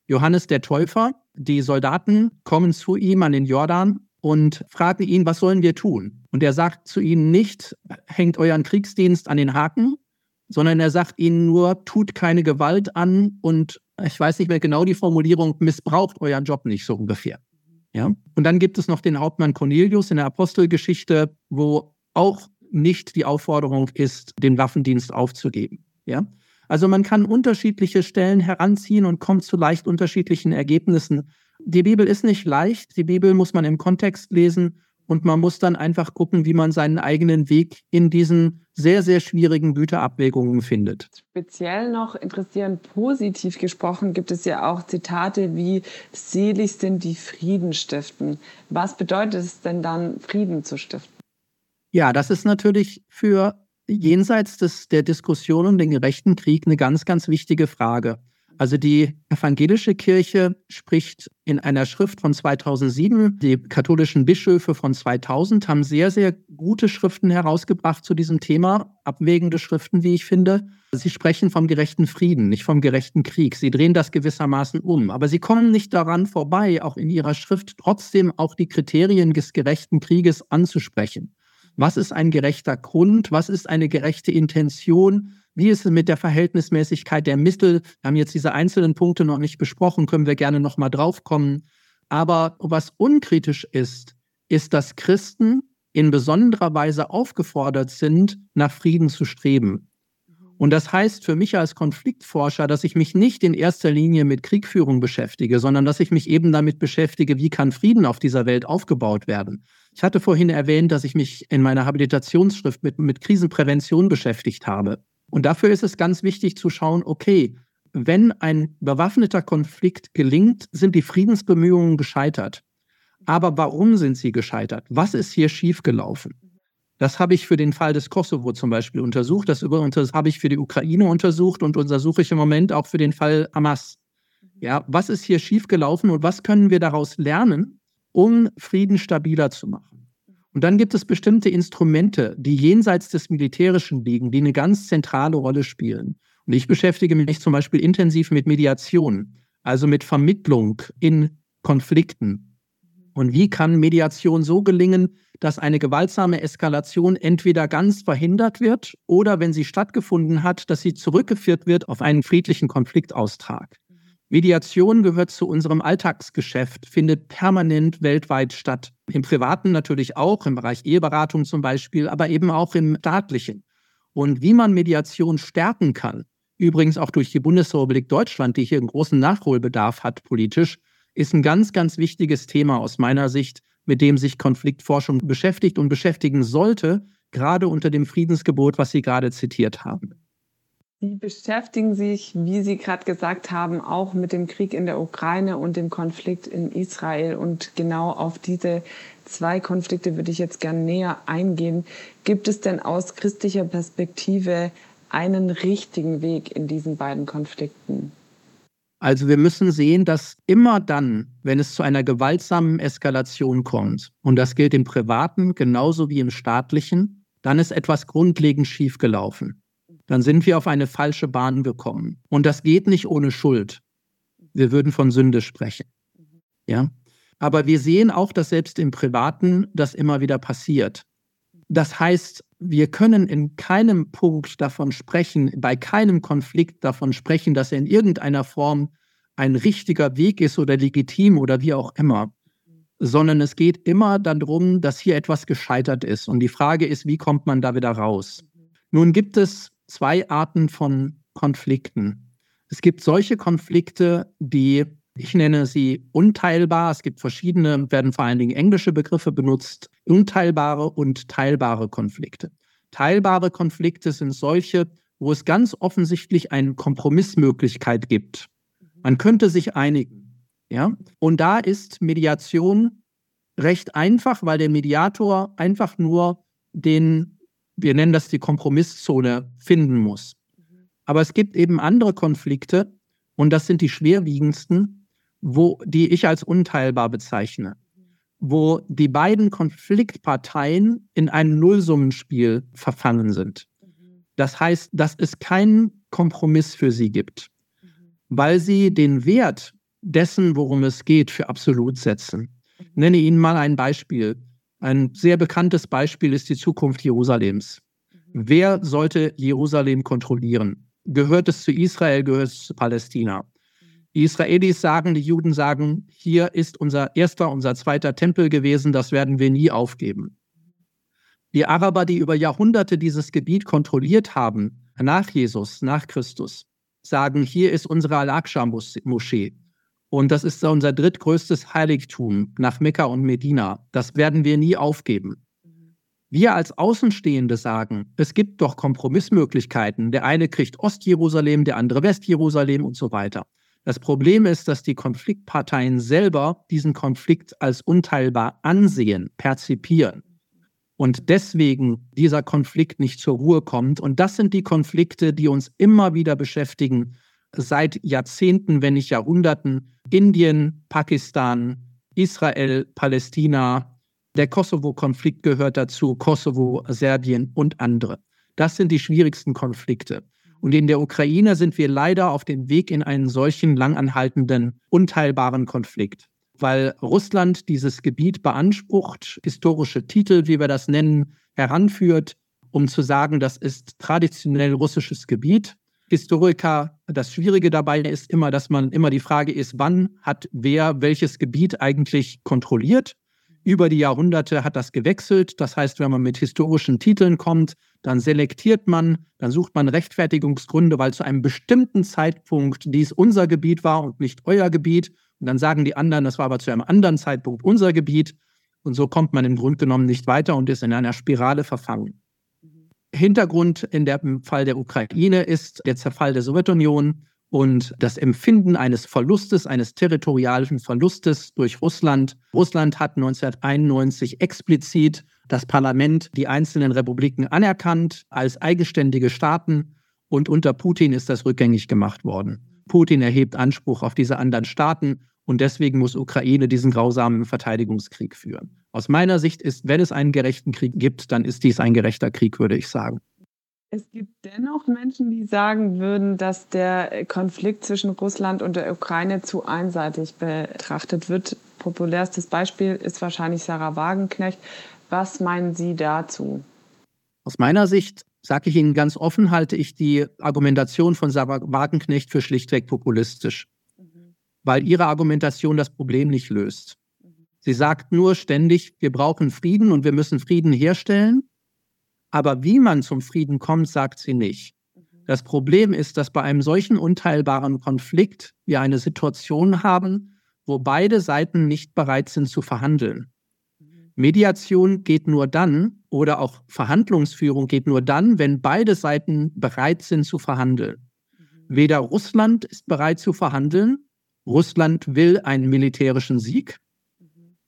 Johannes der Täufer, die Soldaten kommen zu ihm an den Jordan und fragen ihn, was sollen wir tun? Und er sagt zu ihnen nicht, hängt euren Kriegsdienst an den Haken, sondern er sagt ihnen nur, tut keine Gewalt an und ich weiß nicht mehr genau die Formulierung, missbraucht euren Job nicht so ungefähr. Ja? Und dann gibt es noch den Hauptmann Cornelius in der Apostelgeschichte, wo auch nicht die Aufforderung ist, den Waffendienst aufzugeben. Ja? Also man kann unterschiedliche Stellen heranziehen und kommt zu leicht unterschiedlichen Ergebnissen. Die Bibel ist nicht leicht, die Bibel muss man im Kontext lesen und man muss dann einfach gucken, wie man seinen eigenen Weg in diesen sehr, sehr schwierigen Güterabwägungen findet. Speziell noch interessieren, positiv gesprochen, gibt es ja auch Zitate wie selig sind die Frieden stiften. Was bedeutet es denn dann, Frieden zu stiften? Ja, das ist natürlich für jenseits des, der Diskussion um den gerechten Krieg eine ganz, ganz wichtige Frage. Also die evangelische Kirche spricht in einer Schrift von 2007, die katholischen Bischöfe von 2000 haben sehr, sehr gute Schriften herausgebracht zu diesem Thema, abwägende Schriften, wie ich finde. Sie sprechen vom gerechten Frieden, nicht vom gerechten Krieg. Sie drehen das gewissermaßen um, aber sie kommen nicht daran vorbei, auch in ihrer Schrift trotzdem auch die Kriterien des gerechten Krieges anzusprechen. Was ist ein gerechter Grund? Was ist eine gerechte Intention? Wie ist es mit der Verhältnismäßigkeit der Mittel? Wir haben jetzt diese einzelnen Punkte noch nicht besprochen, können wir gerne noch mal drauf kommen. Aber was unkritisch ist, ist, dass Christen in besonderer Weise aufgefordert sind, nach Frieden zu streben. Und das heißt für mich als Konfliktforscher, dass ich mich nicht in erster Linie mit Kriegführung beschäftige, sondern dass ich mich eben damit beschäftige, wie kann Frieden auf dieser Welt aufgebaut werden. Ich hatte vorhin erwähnt, dass ich mich in meiner Habilitationsschrift mit, mit Krisenprävention beschäftigt habe. Und dafür ist es ganz wichtig zu schauen, okay, wenn ein bewaffneter Konflikt gelingt, sind die Friedensbemühungen gescheitert. Aber warum sind sie gescheitert? Was ist hier schiefgelaufen? Das habe ich für den Fall des Kosovo zum Beispiel untersucht. Das habe ich für die Ukraine untersucht und untersuche ich im Moment auch für den Fall Hamas. Ja, was ist hier schiefgelaufen und was können wir daraus lernen, um Frieden stabiler zu machen? Und dann gibt es bestimmte Instrumente, die jenseits des Militärischen liegen, die eine ganz zentrale Rolle spielen. Und ich beschäftige mich zum Beispiel intensiv mit Mediation, also mit Vermittlung in Konflikten. Und wie kann Mediation so gelingen, dass eine gewaltsame Eskalation entweder ganz verhindert wird oder, wenn sie stattgefunden hat, dass sie zurückgeführt wird auf einen friedlichen Konfliktaustrag? Mediation gehört zu unserem Alltagsgeschäft, findet permanent weltweit statt. Im Privaten natürlich auch, im Bereich Eheberatung zum Beispiel, aber eben auch im staatlichen. Und wie man Mediation stärken kann, übrigens auch durch die Bundesrepublik Deutschland, die hier einen großen Nachholbedarf hat politisch, ist ein ganz, ganz wichtiges Thema aus meiner Sicht, mit dem sich Konfliktforschung beschäftigt und beschäftigen sollte, gerade unter dem Friedensgebot, was Sie gerade zitiert haben. Sie beschäftigen sich, wie Sie gerade gesagt haben, auch mit dem Krieg in der Ukraine und dem Konflikt in Israel. Und genau auf diese zwei Konflikte würde ich jetzt gerne näher eingehen. Gibt es denn aus christlicher Perspektive einen richtigen Weg in diesen beiden Konflikten? Also wir müssen sehen, dass immer dann, wenn es zu einer gewaltsamen Eskalation kommt, und das gilt im privaten genauso wie im staatlichen, dann ist etwas grundlegend schiefgelaufen. Dann sind wir auf eine falsche Bahn gekommen. Und das geht nicht ohne Schuld. Wir würden von Sünde sprechen. Ja? Aber wir sehen auch, dass selbst im Privaten das immer wieder passiert. Das heißt, wir können in keinem Punkt davon sprechen, bei keinem Konflikt davon sprechen, dass er in irgendeiner Form ein richtiger Weg ist oder legitim oder wie auch immer, sondern es geht immer darum, dass hier etwas gescheitert ist. Und die Frage ist, wie kommt man da wieder raus? Nun gibt es zwei Arten von Konflikten. Es gibt solche Konflikte, die ich nenne sie unteilbar. Es gibt verschiedene, werden vor allen Dingen englische Begriffe benutzt. Unteilbare und teilbare Konflikte. Teilbare Konflikte sind solche, wo es ganz offensichtlich eine Kompromissmöglichkeit gibt. Man könnte sich einigen. Ja? Und da ist Mediation recht einfach, weil der Mediator einfach nur den, wir nennen das die Kompromisszone, finden muss. Aber es gibt eben andere Konflikte, und das sind die schwerwiegendsten, wo, die ich als unteilbar bezeichne, wo die beiden Konfliktparteien in ein Nullsummenspiel verfangen sind. Das heißt, dass es keinen Kompromiss für sie gibt, weil sie den Wert dessen, worum es geht, für absolut setzen. Ich nenne Ihnen mal ein Beispiel. Ein sehr bekanntes Beispiel ist die Zukunft Jerusalems. Wer sollte Jerusalem kontrollieren? Gehört es zu Israel, gehört es zu Palästina? Die Israelis sagen, die Juden sagen, hier ist unser erster, unser zweiter Tempel gewesen, das werden wir nie aufgeben. Die Araber, die über Jahrhunderte dieses Gebiet kontrolliert haben, nach Jesus, nach Christus, sagen, hier ist unsere Al-Aqsa-Moschee. Und das ist unser drittgrößtes Heiligtum nach Mekka und Medina. Das werden wir nie aufgeben. Wir als Außenstehende sagen, es gibt doch Kompromissmöglichkeiten. Der eine kriegt Ostjerusalem, der andere Westjerusalem und so weiter. Das Problem ist, dass die Konfliktparteien selber diesen Konflikt als unteilbar ansehen, perzipieren. Und deswegen dieser Konflikt nicht zur Ruhe kommt. Und das sind die Konflikte, die uns immer wieder beschäftigen, seit Jahrzehnten, wenn nicht Jahrhunderten. Indien, Pakistan, Israel, Palästina, der Kosovo-Konflikt gehört dazu, Kosovo, Serbien und andere. Das sind die schwierigsten Konflikte. Und in der Ukraine sind wir leider auf dem Weg in einen solchen langanhaltenden, unteilbaren Konflikt. Weil Russland dieses Gebiet beansprucht, historische Titel, wie wir das nennen, heranführt, um zu sagen, das ist traditionell russisches Gebiet. Historiker, das Schwierige dabei ist immer, dass man immer die Frage ist, wann hat wer welches Gebiet eigentlich kontrolliert über die Jahrhunderte hat das gewechselt. Das heißt, wenn man mit historischen Titeln kommt, dann selektiert man, dann sucht man Rechtfertigungsgründe, weil zu einem bestimmten Zeitpunkt dies unser Gebiet war und nicht euer Gebiet. Und dann sagen die anderen, das war aber zu einem anderen Zeitpunkt unser Gebiet. Und so kommt man im Grunde genommen nicht weiter und ist in einer Spirale verfangen. Hintergrund in dem Fall der Ukraine ist der Zerfall der Sowjetunion und das Empfinden eines Verlustes, eines territorialen Verlustes durch Russland. Russland hat 1991 explizit das Parlament die einzelnen Republiken anerkannt als eigenständige Staaten und unter Putin ist das rückgängig gemacht worden. Putin erhebt Anspruch auf diese anderen Staaten und deswegen muss Ukraine diesen grausamen Verteidigungskrieg führen. Aus meiner Sicht ist, wenn es einen gerechten Krieg gibt, dann ist dies ein gerechter Krieg, würde ich sagen. Es gibt dennoch Menschen, die sagen würden, dass der Konflikt zwischen Russland und der Ukraine zu einseitig betrachtet wird. Populärstes Beispiel ist wahrscheinlich Sarah Wagenknecht. Was meinen Sie dazu? Aus meiner Sicht, sage ich Ihnen ganz offen, halte ich die Argumentation von Sarah Wagenknecht für schlichtweg populistisch, mhm. weil ihre Argumentation das Problem nicht löst. Mhm. Sie sagt nur ständig, wir brauchen Frieden und wir müssen Frieden herstellen. Aber wie man zum Frieden kommt, sagt sie nicht. Mhm. Das Problem ist, dass bei einem solchen unteilbaren Konflikt wir eine Situation haben, wo beide Seiten nicht bereit sind zu verhandeln. Mediation geht nur dann oder auch Verhandlungsführung geht nur dann, wenn beide Seiten bereit sind zu verhandeln. Weder Russland ist bereit zu verhandeln, Russland will einen militärischen Sieg,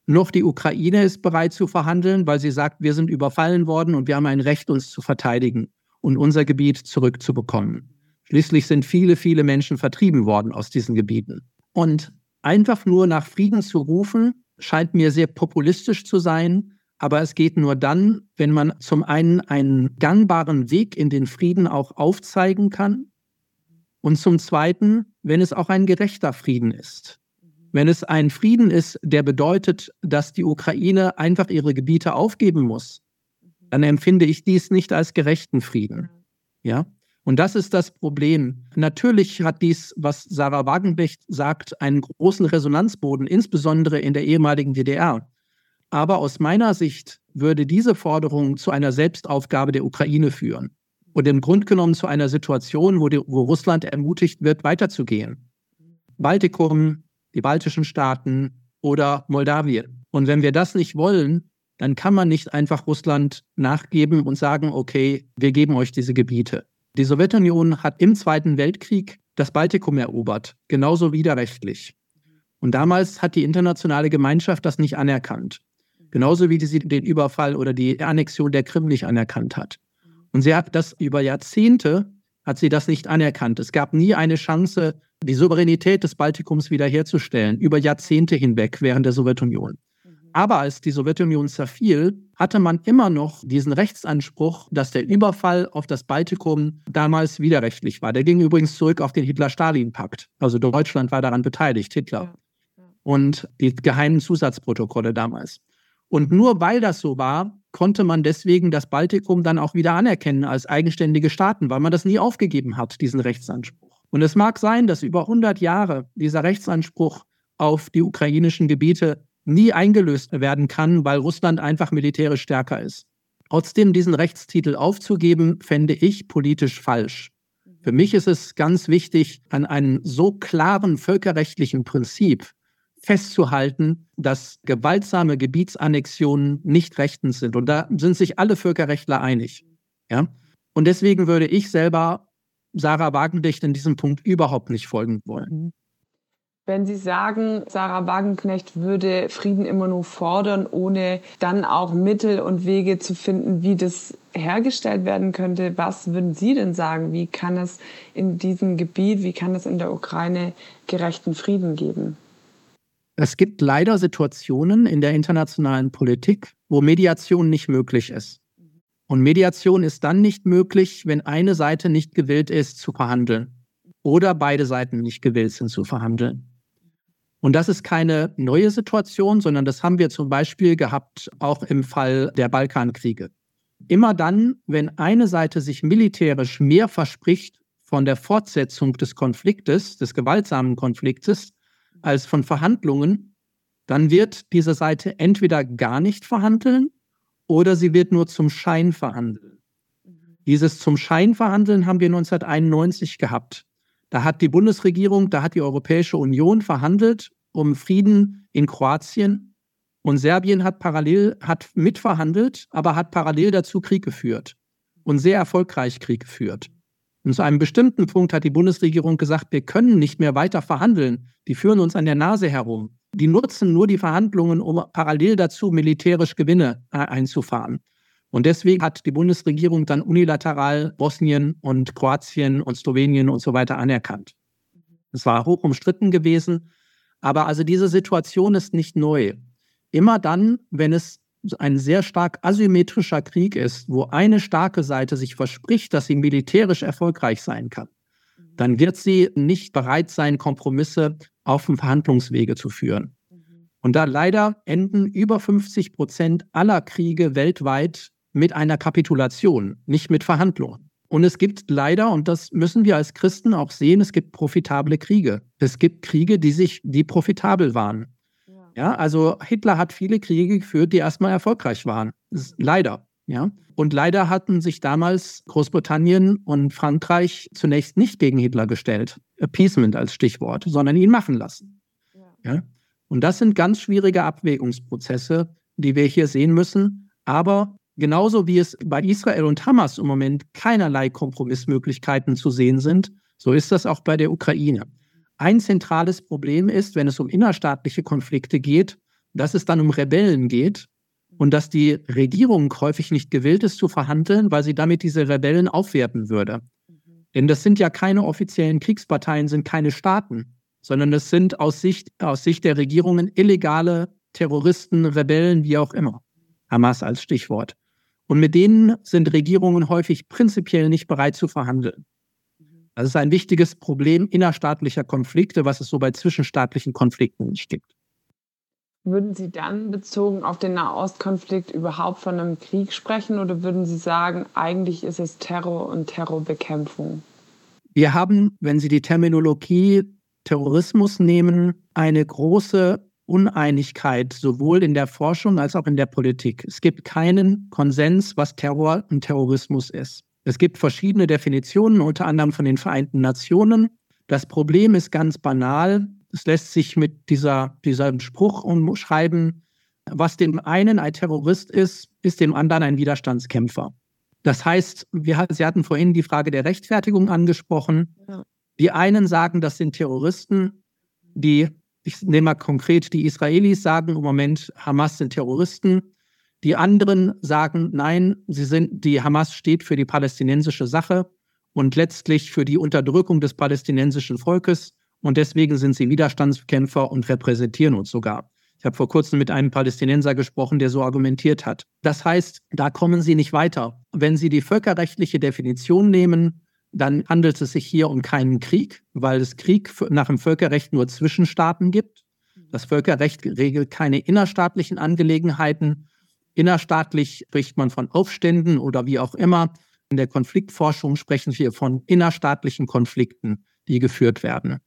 noch die Ukraine ist bereit zu verhandeln, weil sie sagt, wir sind überfallen worden und wir haben ein Recht, uns zu verteidigen und unser Gebiet zurückzubekommen. Schließlich sind viele, viele Menschen vertrieben worden aus diesen Gebieten. Und einfach nur nach Frieden zu rufen, scheint mir sehr populistisch zu sein. Aber es geht nur dann, wenn man zum einen einen gangbaren Weg in den Frieden auch aufzeigen kann und zum zweiten, wenn es auch ein gerechter Frieden ist. Wenn es ein Frieden ist, der bedeutet, dass die Ukraine einfach ihre Gebiete aufgeben muss, dann empfinde ich dies nicht als gerechten Frieden. Ja? Und das ist das Problem. Natürlich hat dies, was Sarah Wagenbecht sagt, einen großen Resonanzboden, insbesondere in der ehemaligen DDR. Aber aus meiner Sicht würde diese Forderung zu einer Selbstaufgabe der Ukraine führen und im Grunde genommen zu einer Situation, wo, die, wo Russland ermutigt wird, weiterzugehen. Baltikum, die baltischen Staaten oder Moldawien. Und wenn wir das nicht wollen, dann kann man nicht einfach Russland nachgeben und sagen, okay, wir geben euch diese Gebiete. Die Sowjetunion hat im Zweiten Weltkrieg das Baltikum erobert, genauso widerrechtlich. Und damals hat die internationale Gemeinschaft das nicht anerkannt. Genauso wie sie den Überfall oder die Annexion der Krim nicht anerkannt hat. Und sie hat das über Jahrzehnte, hat sie das nicht anerkannt. Es gab nie eine Chance, die Souveränität des Baltikums wiederherzustellen, über Jahrzehnte hinweg während der Sowjetunion. Aber als die Sowjetunion zerfiel, hatte man immer noch diesen Rechtsanspruch, dass der Überfall auf das Baltikum damals widerrechtlich war. Der ging übrigens zurück auf den Hitler-Stalin-Pakt. Also Deutschland war daran beteiligt, Hitler. Und die geheimen Zusatzprotokolle damals. Und nur weil das so war, konnte man deswegen das Baltikum dann auch wieder anerkennen als eigenständige Staaten, weil man das nie aufgegeben hat, diesen Rechtsanspruch. Und es mag sein, dass über 100 Jahre dieser Rechtsanspruch auf die ukrainischen Gebiete nie eingelöst werden kann, weil Russland einfach militärisch stärker ist. Trotzdem diesen Rechtstitel aufzugeben, fände ich politisch falsch. Für mich ist es ganz wichtig, an einem so klaren völkerrechtlichen Prinzip festzuhalten, dass gewaltsame Gebietsannexionen nicht rechtens sind. Und da sind sich alle Völkerrechtler einig. Ja? Und deswegen würde ich selber Sarah Wagendicht in diesem Punkt überhaupt nicht folgen wollen. Wenn Sie sagen, Sarah Wagenknecht würde Frieden immer nur fordern, ohne dann auch Mittel und Wege zu finden, wie das hergestellt werden könnte, was würden Sie denn sagen? Wie kann es in diesem Gebiet, wie kann es in der Ukraine gerechten Frieden geben? Es gibt leider Situationen in der internationalen Politik, wo Mediation nicht möglich ist. Und Mediation ist dann nicht möglich, wenn eine Seite nicht gewillt ist zu verhandeln oder beide Seiten nicht gewillt sind zu verhandeln. Und das ist keine neue Situation, sondern das haben wir zum Beispiel gehabt auch im Fall der Balkankriege. Immer dann, wenn eine Seite sich militärisch mehr verspricht von der Fortsetzung des Konfliktes, des gewaltsamen Konfliktes, als von Verhandlungen, dann wird diese Seite entweder gar nicht verhandeln oder sie wird nur zum Schein verhandeln. Dieses zum Schein verhandeln haben wir 1991 gehabt. Da hat die Bundesregierung, da hat die Europäische Union verhandelt um Frieden in Kroatien und Serbien hat parallel, hat mitverhandelt, aber hat parallel dazu Krieg geführt und sehr erfolgreich Krieg geführt. Und zu einem bestimmten Punkt hat die Bundesregierung gesagt, wir können nicht mehr weiter verhandeln. Die führen uns an der Nase herum. Die nutzen nur die Verhandlungen, um parallel dazu militärisch Gewinne äh, einzufahren. Und deswegen hat die Bundesregierung dann unilateral Bosnien und Kroatien und Slowenien und so weiter anerkannt. Es war hoch umstritten gewesen. Aber also diese Situation ist nicht neu. Immer dann, wenn es ein sehr stark asymmetrischer Krieg ist, wo eine starke Seite sich verspricht, dass sie militärisch erfolgreich sein kann, dann wird sie nicht bereit sein, Kompromisse auf dem Verhandlungswege zu führen. Und da leider enden über 50 Prozent aller Kriege weltweit mit einer Kapitulation, nicht mit Verhandlungen. Und es gibt leider, und das müssen wir als Christen auch sehen, es gibt profitable Kriege. Es gibt Kriege, die sich, die profitabel waren. Ja, ja also Hitler hat viele Kriege geführt, die erstmal erfolgreich waren. Leider. Ja. Und leider hatten sich damals Großbritannien und Frankreich zunächst nicht gegen Hitler gestellt. Appeasement als Stichwort, sondern ihn machen lassen. Ja. ja. Und das sind ganz schwierige Abwägungsprozesse, die wir hier sehen müssen. Aber genauso wie es bei Israel und Hamas im Moment keinerlei Kompromissmöglichkeiten zu sehen sind, so ist das auch bei der Ukraine. Ein zentrales Problem ist, wenn es um innerstaatliche Konflikte geht, dass es dann um Rebellen geht und dass die Regierung häufig nicht gewillt ist zu verhandeln, weil sie damit diese Rebellen aufwerten würde. Denn das sind ja keine offiziellen Kriegsparteien, sind keine Staaten sondern es sind aus Sicht, aus Sicht der Regierungen illegale Terroristen, Rebellen, wie auch immer. Hamas als Stichwort. Und mit denen sind Regierungen häufig prinzipiell nicht bereit zu verhandeln. Das ist ein wichtiges Problem innerstaatlicher Konflikte, was es so bei zwischenstaatlichen Konflikten nicht gibt. Würden Sie dann bezogen auf den Nahostkonflikt überhaupt von einem Krieg sprechen oder würden Sie sagen, eigentlich ist es Terror und Terrorbekämpfung? Wir haben, wenn Sie die Terminologie Terrorismus nehmen eine große Uneinigkeit sowohl in der Forschung als auch in der Politik. Es gibt keinen Konsens, was Terror und Terrorismus ist. Es gibt verschiedene Definitionen, unter anderem von den Vereinten Nationen. Das Problem ist ganz banal. Es lässt sich mit dieser, diesem Spruch umschreiben, was dem einen ein Terrorist ist, ist dem anderen ein Widerstandskämpfer. Das heißt, wir, Sie hatten vorhin die Frage der Rechtfertigung angesprochen. Die einen sagen, das sind Terroristen. Die, ich nehme mal konkret, die Israelis sagen im Moment, Hamas sind Terroristen. Die anderen sagen, nein, sie sind, die Hamas steht für die palästinensische Sache und letztlich für die Unterdrückung des palästinensischen Volkes. Und deswegen sind sie Widerstandskämpfer und repräsentieren uns sogar. Ich habe vor kurzem mit einem Palästinenser gesprochen, der so argumentiert hat. Das heißt, da kommen sie nicht weiter. Wenn Sie die völkerrechtliche Definition nehmen, dann handelt es sich hier um keinen Krieg, weil es Krieg nach dem Völkerrecht nur zwischen Staaten gibt. Das Völkerrecht regelt keine innerstaatlichen Angelegenheiten. Innerstaatlich spricht man von Aufständen oder wie auch immer. In der Konfliktforschung sprechen wir von innerstaatlichen Konflikten, die geführt werden.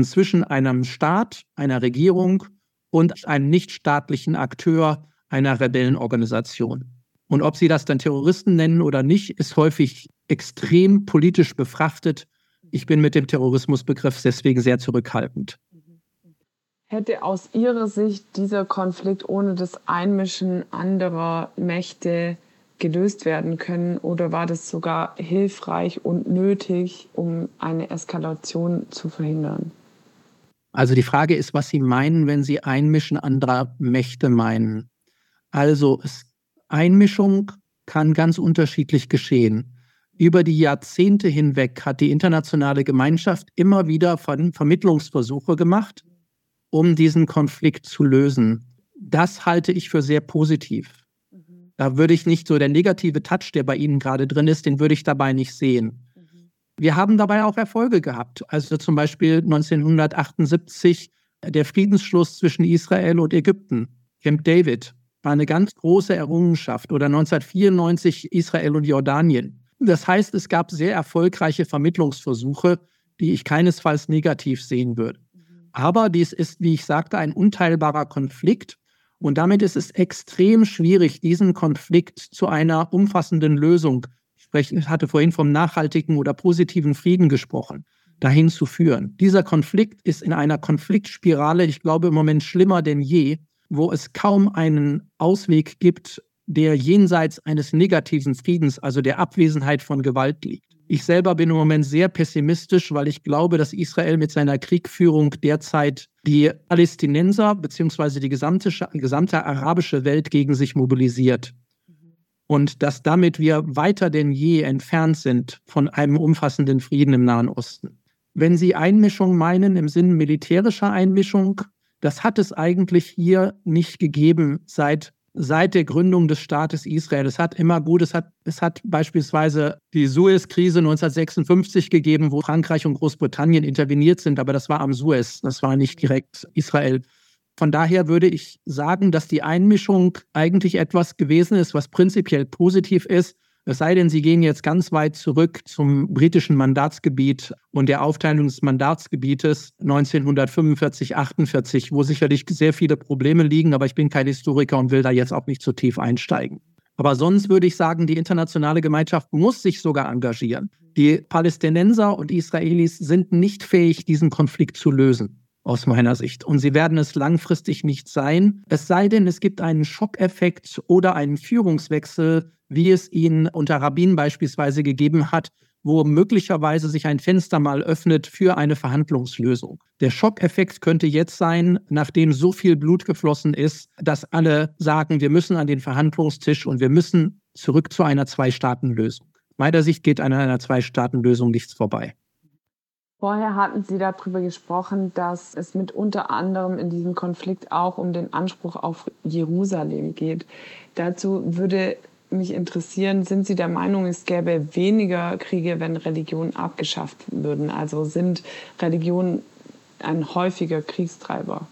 Zwischen einem Staat, einer Regierung und einem nichtstaatlichen Akteur, einer Rebellenorganisation. Und ob sie das dann Terroristen nennen oder nicht, ist häufig extrem politisch befrachtet. Ich bin mit dem Terrorismusbegriff deswegen sehr zurückhaltend. Hätte aus Ihrer Sicht dieser Konflikt ohne das Einmischen anderer Mächte gelöst werden können oder war das sogar hilfreich und nötig, um eine Eskalation zu verhindern? Also die Frage ist, was Sie meinen, wenn Sie Einmischen anderer Mächte meinen. Also Einmischung kann ganz unterschiedlich geschehen. Über die Jahrzehnte hinweg hat die internationale Gemeinschaft immer wieder Vermittlungsversuche gemacht, um diesen Konflikt zu lösen. Das halte ich für sehr positiv. Da würde ich nicht so der negative Touch, der bei Ihnen gerade drin ist, den würde ich dabei nicht sehen. Wir haben dabei auch Erfolge gehabt. Also zum Beispiel 1978 der Friedensschluss zwischen Israel und Ägypten, Camp David, war eine ganz große Errungenschaft. Oder 1994 Israel und Jordanien. Das heißt, es gab sehr erfolgreiche Vermittlungsversuche, die ich keinesfalls negativ sehen würde. Aber dies ist, wie ich sagte, ein unteilbarer Konflikt. Und damit ist es extrem schwierig, diesen Konflikt zu einer umfassenden Lösung, ich hatte vorhin vom nachhaltigen oder positiven Frieden gesprochen, dahin zu führen. Dieser Konflikt ist in einer Konfliktspirale, ich glaube im Moment schlimmer denn je, wo es kaum einen Ausweg gibt, der jenseits eines negativen Friedens, also der Abwesenheit von Gewalt liegt. Ich selber bin im Moment sehr pessimistisch, weil ich glaube, dass Israel mit seiner Kriegführung derzeit die Palästinenser bzw. die gesamte, gesamte arabische Welt gegen sich mobilisiert. Und dass damit wir weiter denn je entfernt sind von einem umfassenden Frieden im Nahen Osten. Wenn Sie Einmischung meinen im Sinne militärischer Einmischung, das hat es eigentlich hier nicht gegeben seit seit der Gründung des Staates Israel. Es hat immer gut, es hat, es hat beispielsweise die Suez-Krise 1956 gegeben, wo Frankreich und Großbritannien interveniert sind, aber das war am Suez, das war nicht direkt Israel. Von daher würde ich sagen, dass die Einmischung eigentlich etwas gewesen ist, was prinzipiell positiv ist. Es sei denn, Sie gehen jetzt ganz weit zurück zum britischen Mandatsgebiet und der Aufteilung des Mandatsgebietes 1945, 48, wo sicherlich sehr viele Probleme liegen, aber ich bin kein Historiker und will da jetzt auch nicht zu tief einsteigen. Aber sonst würde ich sagen, die internationale Gemeinschaft muss sich sogar engagieren. Die Palästinenser und Israelis sind nicht fähig, diesen Konflikt zu lösen aus meiner Sicht. Und sie werden es langfristig nicht sein. Es sei denn, es gibt einen Schockeffekt oder einen Führungswechsel, wie es ihn unter Rabin beispielsweise gegeben hat, wo möglicherweise sich ein Fenster mal öffnet für eine Verhandlungslösung. Der Schockeffekt könnte jetzt sein, nachdem so viel Blut geflossen ist, dass alle sagen, wir müssen an den Verhandlungstisch und wir müssen zurück zu einer Zwei-Staaten-Lösung. Meiner Sicht geht an einer Zwei-Staaten-Lösung nichts vorbei. Vorher hatten Sie darüber gesprochen, dass es mit unter anderem in diesem Konflikt auch um den Anspruch auf Jerusalem geht. Dazu würde mich interessieren, sind Sie der Meinung, es gäbe weniger Kriege, wenn Religionen abgeschafft würden? Also sind Religionen ein häufiger Kriegstreiber?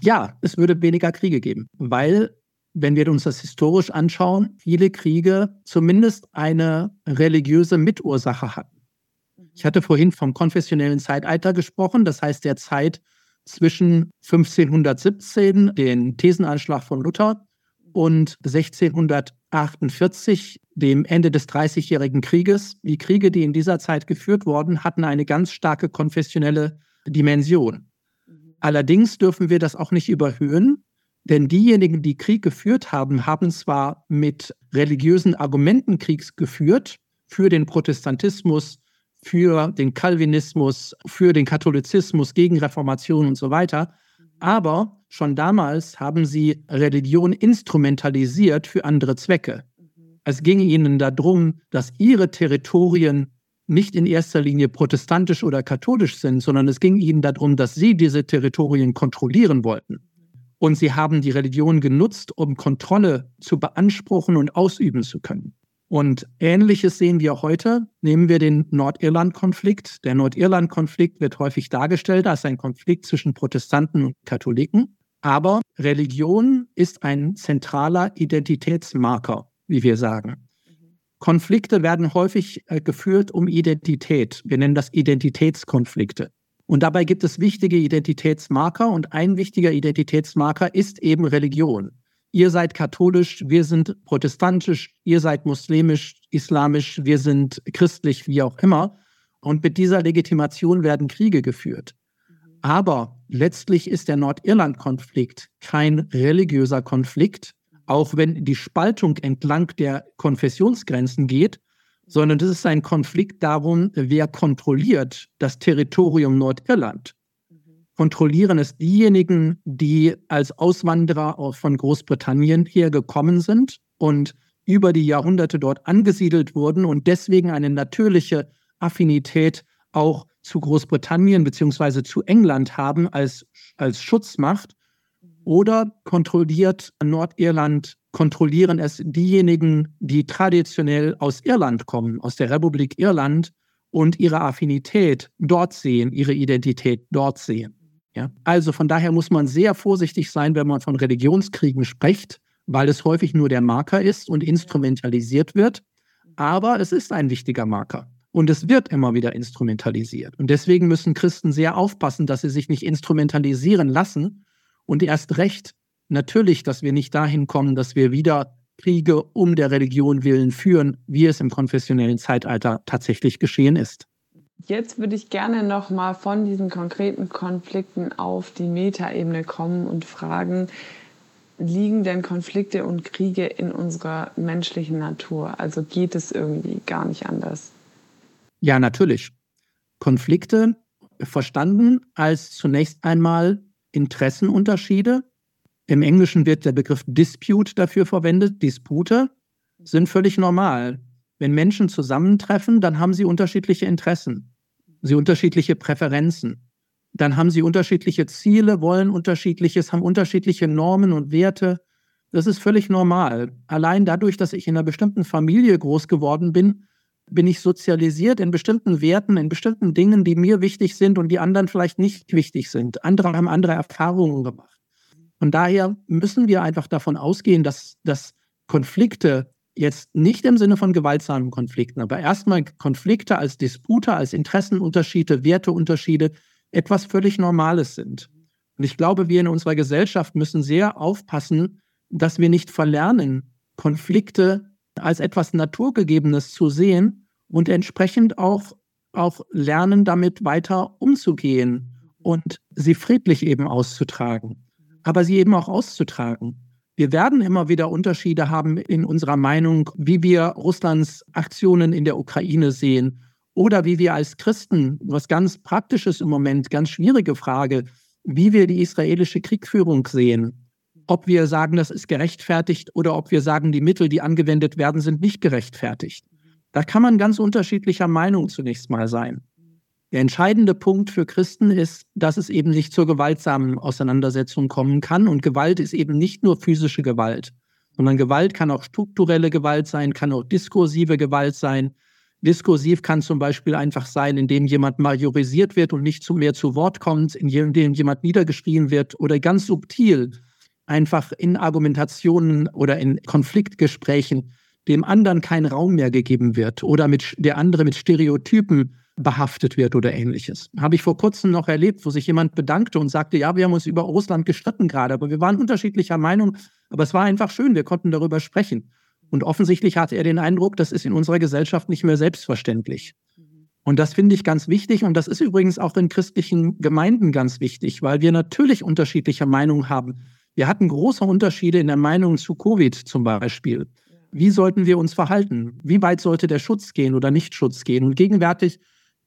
Ja, es würde weniger Kriege geben, weil, wenn wir uns das historisch anschauen, viele Kriege zumindest eine religiöse Mitursache hatten. Ich hatte vorhin vom konfessionellen Zeitalter gesprochen, das heißt der Zeit zwischen 1517, den Thesenanschlag von Luther, und 1648, dem Ende des Dreißigjährigen Krieges. Die Kriege, die in dieser Zeit geführt wurden, hatten eine ganz starke konfessionelle Dimension. Allerdings dürfen wir das auch nicht überhöhen, denn diejenigen, die Krieg geführt haben, haben zwar mit religiösen Argumenten Kriegs geführt, für den Protestantismus, für den Calvinismus, für den Katholizismus, gegen Reformation und so weiter. Aber schon damals haben sie Religion instrumentalisiert für andere Zwecke. Es ging ihnen darum, dass ihre Territorien nicht in erster Linie protestantisch oder katholisch sind, sondern es ging ihnen darum, dass sie diese Territorien kontrollieren wollten. Und sie haben die Religion genutzt, um Kontrolle zu beanspruchen und ausüben zu können. Und ähnliches sehen wir heute. Nehmen wir den Nordirland-Konflikt. Der Nordirland-Konflikt wird häufig dargestellt als ein Konflikt zwischen Protestanten und Katholiken. Aber Religion ist ein zentraler Identitätsmarker, wie wir sagen. Konflikte werden häufig äh, geführt um Identität. Wir nennen das Identitätskonflikte. Und dabei gibt es wichtige Identitätsmarker und ein wichtiger Identitätsmarker ist eben Religion ihr seid katholisch, wir sind protestantisch, ihr seid muslimisch, islamisch, wir sind christlich, wie auch immer. Und mit dieser Legitimation werden Kriege geführt. Aber letztlich ist der Nordirland-Konflikt kein religiöser Konflikt, auch wenn die Spaltung entlang der Konfessionsgrenzen geht, sondern es ist ein Konflikt darum, wer kontrolliert das Territorium Nordirland kontrollieren es diejenigen, die als Auswanderer von Großbritannien hier gekommen sind und über die Jahrhunderte dort angesiedelt wurden und deswegen eine natürliche Affinität auch zu Großbritannien bzw. zu England haben als, als Schutzmacht. Oder kontrolliert Nordirland, kontrollieren es diejenigen, die traditionell aus Irland kommen, aus der Republik Irland und ihre Affinität dort sehen, ihre Identität dort sehen. Ja? Also von daher muss man sehr vorsichtig sein, wenn man von Religionskriegen spricht, weil es häufig nur der Marker ist und instrumentalisiert wird. Aber es ist ein wichtiger Marker. Und es wird immer wieder instrumentalisiert. Und deswegen müssen Christen sehr aufpassen, dass sie sich nicht instrumentalisieren lassen. Und erst recht natürlich, dass wir nicht dahin kommen, dass wir wieder Kriege um der Religion willen führen, wie es im konfessionellen Zeitalter tatsächlich geschehen ist. Jetzt würde ich gerne noch mal von diesen konkreten Konflikten auf die Metaebene kommen und fragen, liegen denn Konflikte und Kriege in unserer menschlichen Natur? Also geht es irgendwie gar nicht anders? Ja, natürlich. Konflikte verstanden als zunächst einmal Interessenunterschiede. Im Englischen wird der Begriff Dispute dafür verwendet. Dispute sind völlig normal. Wenn Menschen zusammentreffen, dann haben sie unterschiedliche Interessen, sie unterschiedliche Präferenzen. Dann haben sie unterschiedliche Ziele, wollen unterschiedliches, haben unterschiedliche Normen und Werte. Das ist völlig normal. Allein dadurch, dass ich in einer bestimmten Familie groß geworden bin, bin ich sozialisiert in bestimmten Werten, in bestimmten Dingen, die mir wichtig sind und die anderen vielleicht nicht wichtig sind. Andere haben andere Erfahrungen gemacht. Von daher müssen wir einfach davon ausgehen, dass, dass Konflikte jetzt nicht im Sinne von gewaltsamen Konflikten, aber erstmal Konflikte als Dispute, als Interessenunterschiede, Werteunterschiede etwas völlig Normales sind. Und ich glaube, wir in unserer Gesellschaft müssen sehr aufpassen, dass wir nicht verlernen, Konflikte als etwas Naturgegebenes zu sehen und entsprechend auch, auch lernen, damit weiter umzugehen und sie friedlich eben auszutragen, aber sie eben auch auszutragen. Wir werden immer wieder Unterschiede haben in unserer Meinung, wie wir Russlands Aktionen in der Ukraine sehen oder wie wir als Christen, was ganz Praktisches im Moment, ganz schwierige Frage, wie wir die israelische Kriegführung sehen. Ob wir sagen, das ist gerechtfertigt oder ob wir sagen, die Mittel, die angewendet werden, sind nicht gerechtfertigt. Da kann man ganz unterschiedlicher Meinung zunächst mal sein. Der entscheidende Punkt für Christen ist, dass es eben nicht zur gewaltsamen Auseinandersetzung kommen kann. Und Gewalt ist eben nicht nur physische Gewalt, sondern Gewalt kann auch strukturelle Gewalt sein, kann auch diskursive Gewalt sein. Diskursiv kann zum Beispiel einfach sein, indem jemand majorisiert wird und nicht mehr zu Wort kommt, indem jemand niedergeschrien wird oder ganz subtil einfach in Argumentationen oder in Konfliktgesprächen dem anderen kein Raum mehr gegeben wird oder mit der andere mit Stereotypen behaftet wird oder ähnliches. Habe ich vor kurzem noch erlebt, wo sich jemand bedankte und sagte, ja, wir haben uns über Russland gestritten gerade, aber wir waren unterschiedlicher Meinung, aber es war einfach schön, wir konnten darüber sprechen. Und offensichtlich hatte er den Eindruck, das ist in unserer Gesellschaft nicht mehr selbstverständlich. Und das finde ich ganz wichtig und das ist übrigens auch in christlichen Gemeinden ganz wichtig, weil wir natürlich unterschiedliche Meinungen haben. Wir hatten große Unterschiede in der Meinung zu Covid zum Beispiel. Wie sollten wir uns verhalten? Wie weit sollte der Schutz gehen oder nicht Schutz gehen? Und gegenwärtig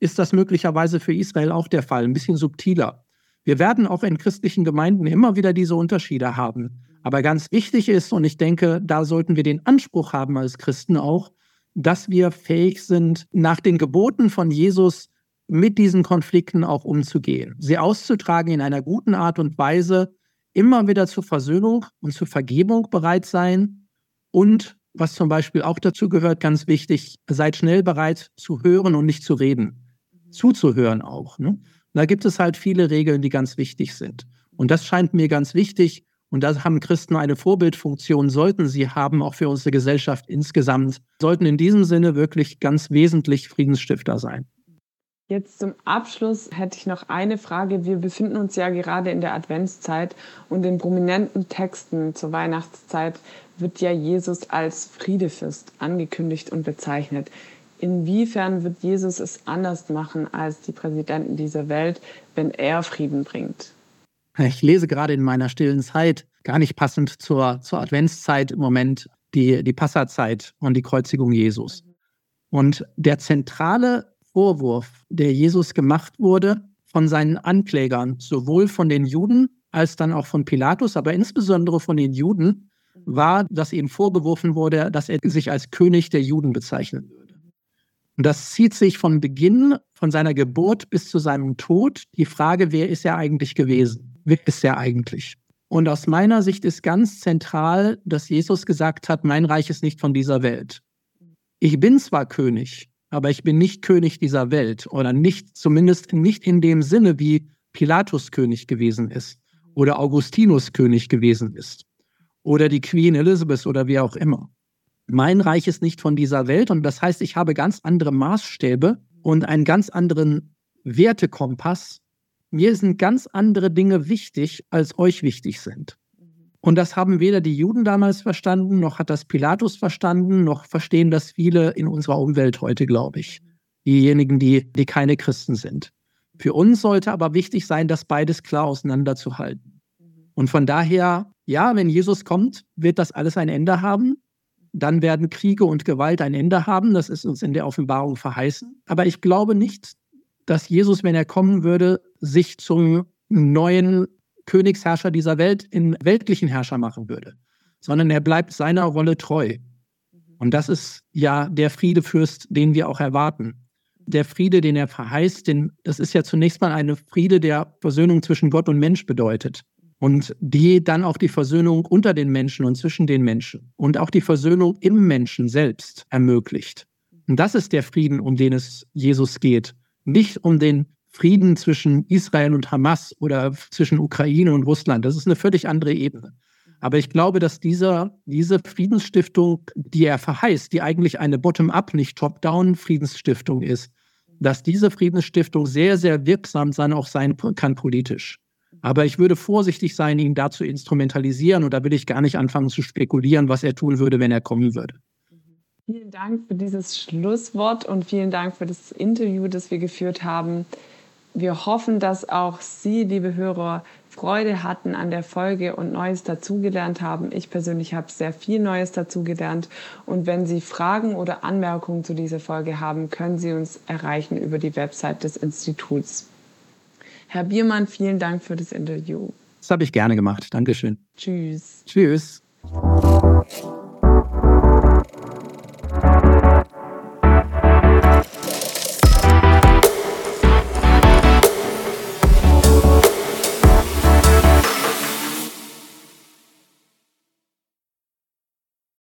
ist das möglicherweise für Israel auch der Fall, ein bisschen subtiler. Wir werden auch in christlichen Gemeinden immer wieder diese Unterschiede haben. Aber ganz wichtig ist, und ich denke, da sollten wir den Anspruch haben als Christen auch, dass wir fähig sind, nach den Geboten von Jesus mit diesen Konflikten auch umzugehen, sie auszutragen in einer guten Art und Weise, immer wieder zur Versöhnung und zur Vergebung bereit sein und, was zum Beispiel auch dazu gehört, ganz wichtig, seid schnell bereit zu hören und nicht zu reden zuzuhören auch. Ne? Da gibt es halt viele Regeln, die ganz wichtig sind. Und das scheint mir ganz wichtig. Und da haben Christen eine Vorbildfunktion, sollten sie haben, auch für unsere Gesellschaft insgesamt, sollten in diesem Sinne wirklich ganz wesentlich Friedensstifter sein. Jetzt zum Abschluss hätte ich noch eine Frage. Wir befinden uns ja gerade in der Adventszeit und in prominenten Texten zur Weihnachtszeit wird ja Jesus als Friedefürst angekündigt und bezeichnet inwiefern wird Jesus es anders machen als die Präsidenten dieser Welt, wenn er Frieden bringt? Ich lese gerade in meiner stillen Zeit, gar nicht passend zur, zur Adventszeit im Moment, die, die Passazeit und die Kreuzigung Jesus. Und der zentrale Vorwurf, der Jesus gemacht wurde von seinen Anklägern, sowohl von den Juden als dann auch von Pilatus, aber insbesondere von den Juden, war, dass ihm vorgeworfen wurde, dass er sich als König der Juden bezeichnen würde. Und das zieht sich von Beginn, von seiner Geburt bis zu seinem Tod, die Frage, wer ist er eigentlich gewesen? Wer ist er eigentlich? Und aus meiner Sicht ist ganz zentral, dass Jesus gesagt hat, mein Reich ist nicht von dieser Welt. Ich bin zwar König, aber ich bin nicht König dieser Welt oder nicht, zumindest nicht in dem Sinne, wie Pilatus König gewesen ist oder Augustinus König gewesen ist oder die Queen Elizabeth oder wie auch immer mein Reich ist nicht von dieser Welt und das heißt, ich habe ganz andere Maßstäbe und einen ganz anderen Wertekompass. Mir sind ganz andere Dinge wichtig, als euch wichtig sind. Und das haben weder die Juden damals verstanden, noch hat das Pilatus verstanden, noch verstehen das viele in unserer Umwelt heute, glaube ich. Diejenigen, die, die keine Christen sind. Für uns sollte aber wichtig sein, das beides klar auseinanderzuhalten. Und von daher, ja, wenn Jesus kommt, wird das alles ein Ende haben dann werden Kriege und Gewalt ein Ende haben. Das ist uns in der Offenbarung verheißen. Aber ich glaube nicht, dass Jesus, wenn er kommen würde, sich zum neuen Königsherrscher dieser Welt in weltlichen Herrscher machen würde, sondern er bleibt seiner Rolle treu. Und das ist ja der Friedefürst, den wir auch erwarten. Der Friede, den er verheißt, den, das ist ja zunächst mal eine Friede, der Versöhnung zwischen Gott und Mensch bedeutet und die dann auch die Versöhnung unter den Menschen und zwischen den Menschen und auch die Versöhnung im Menschen selbst ermöglicht. Und das ist der Frieden, um den es Jesus geht. Nicht um den Frieden zwischen Israel und Hamas oder zwischen Ukraine und Russland. Das ist eine völlig andere Ebene. Aber ich glaube, dass dieser, diese Friedensstiftung, die er verheißt, die eigentlich eine Bottom-up, nicht Top-down Friedensstiftung ist, dass diese Friedensstiftung sehr, sehr wirksam sein, auch sein kann politisch. Aber ich würde vorsichtig sein, ihn da zu instrumentalisieren und da will ich gar nicht anfangen zu spekulieren, was er tun würde, wenn er kommen würde. Vielen Dank für dieses Schlusswort und vielen Dank für das Interview, das wir geführt haben. Wir hoffen, dass auch Sie, liebe Hörer, Freude hatten an der Folge und Neues dazugelernt haben. Ich persönlich habe sehr viel Neues dazugelernt. Und wenn Sie Fragen oder Anmerkungen zu dieser Folge haben, können Sie uns erreichen über die Website des Instituts. Herr Biermann, vielen Dank für das Interview. Das habe ich gerne gemacht. Dankeschön. Tschüss. Tschüss.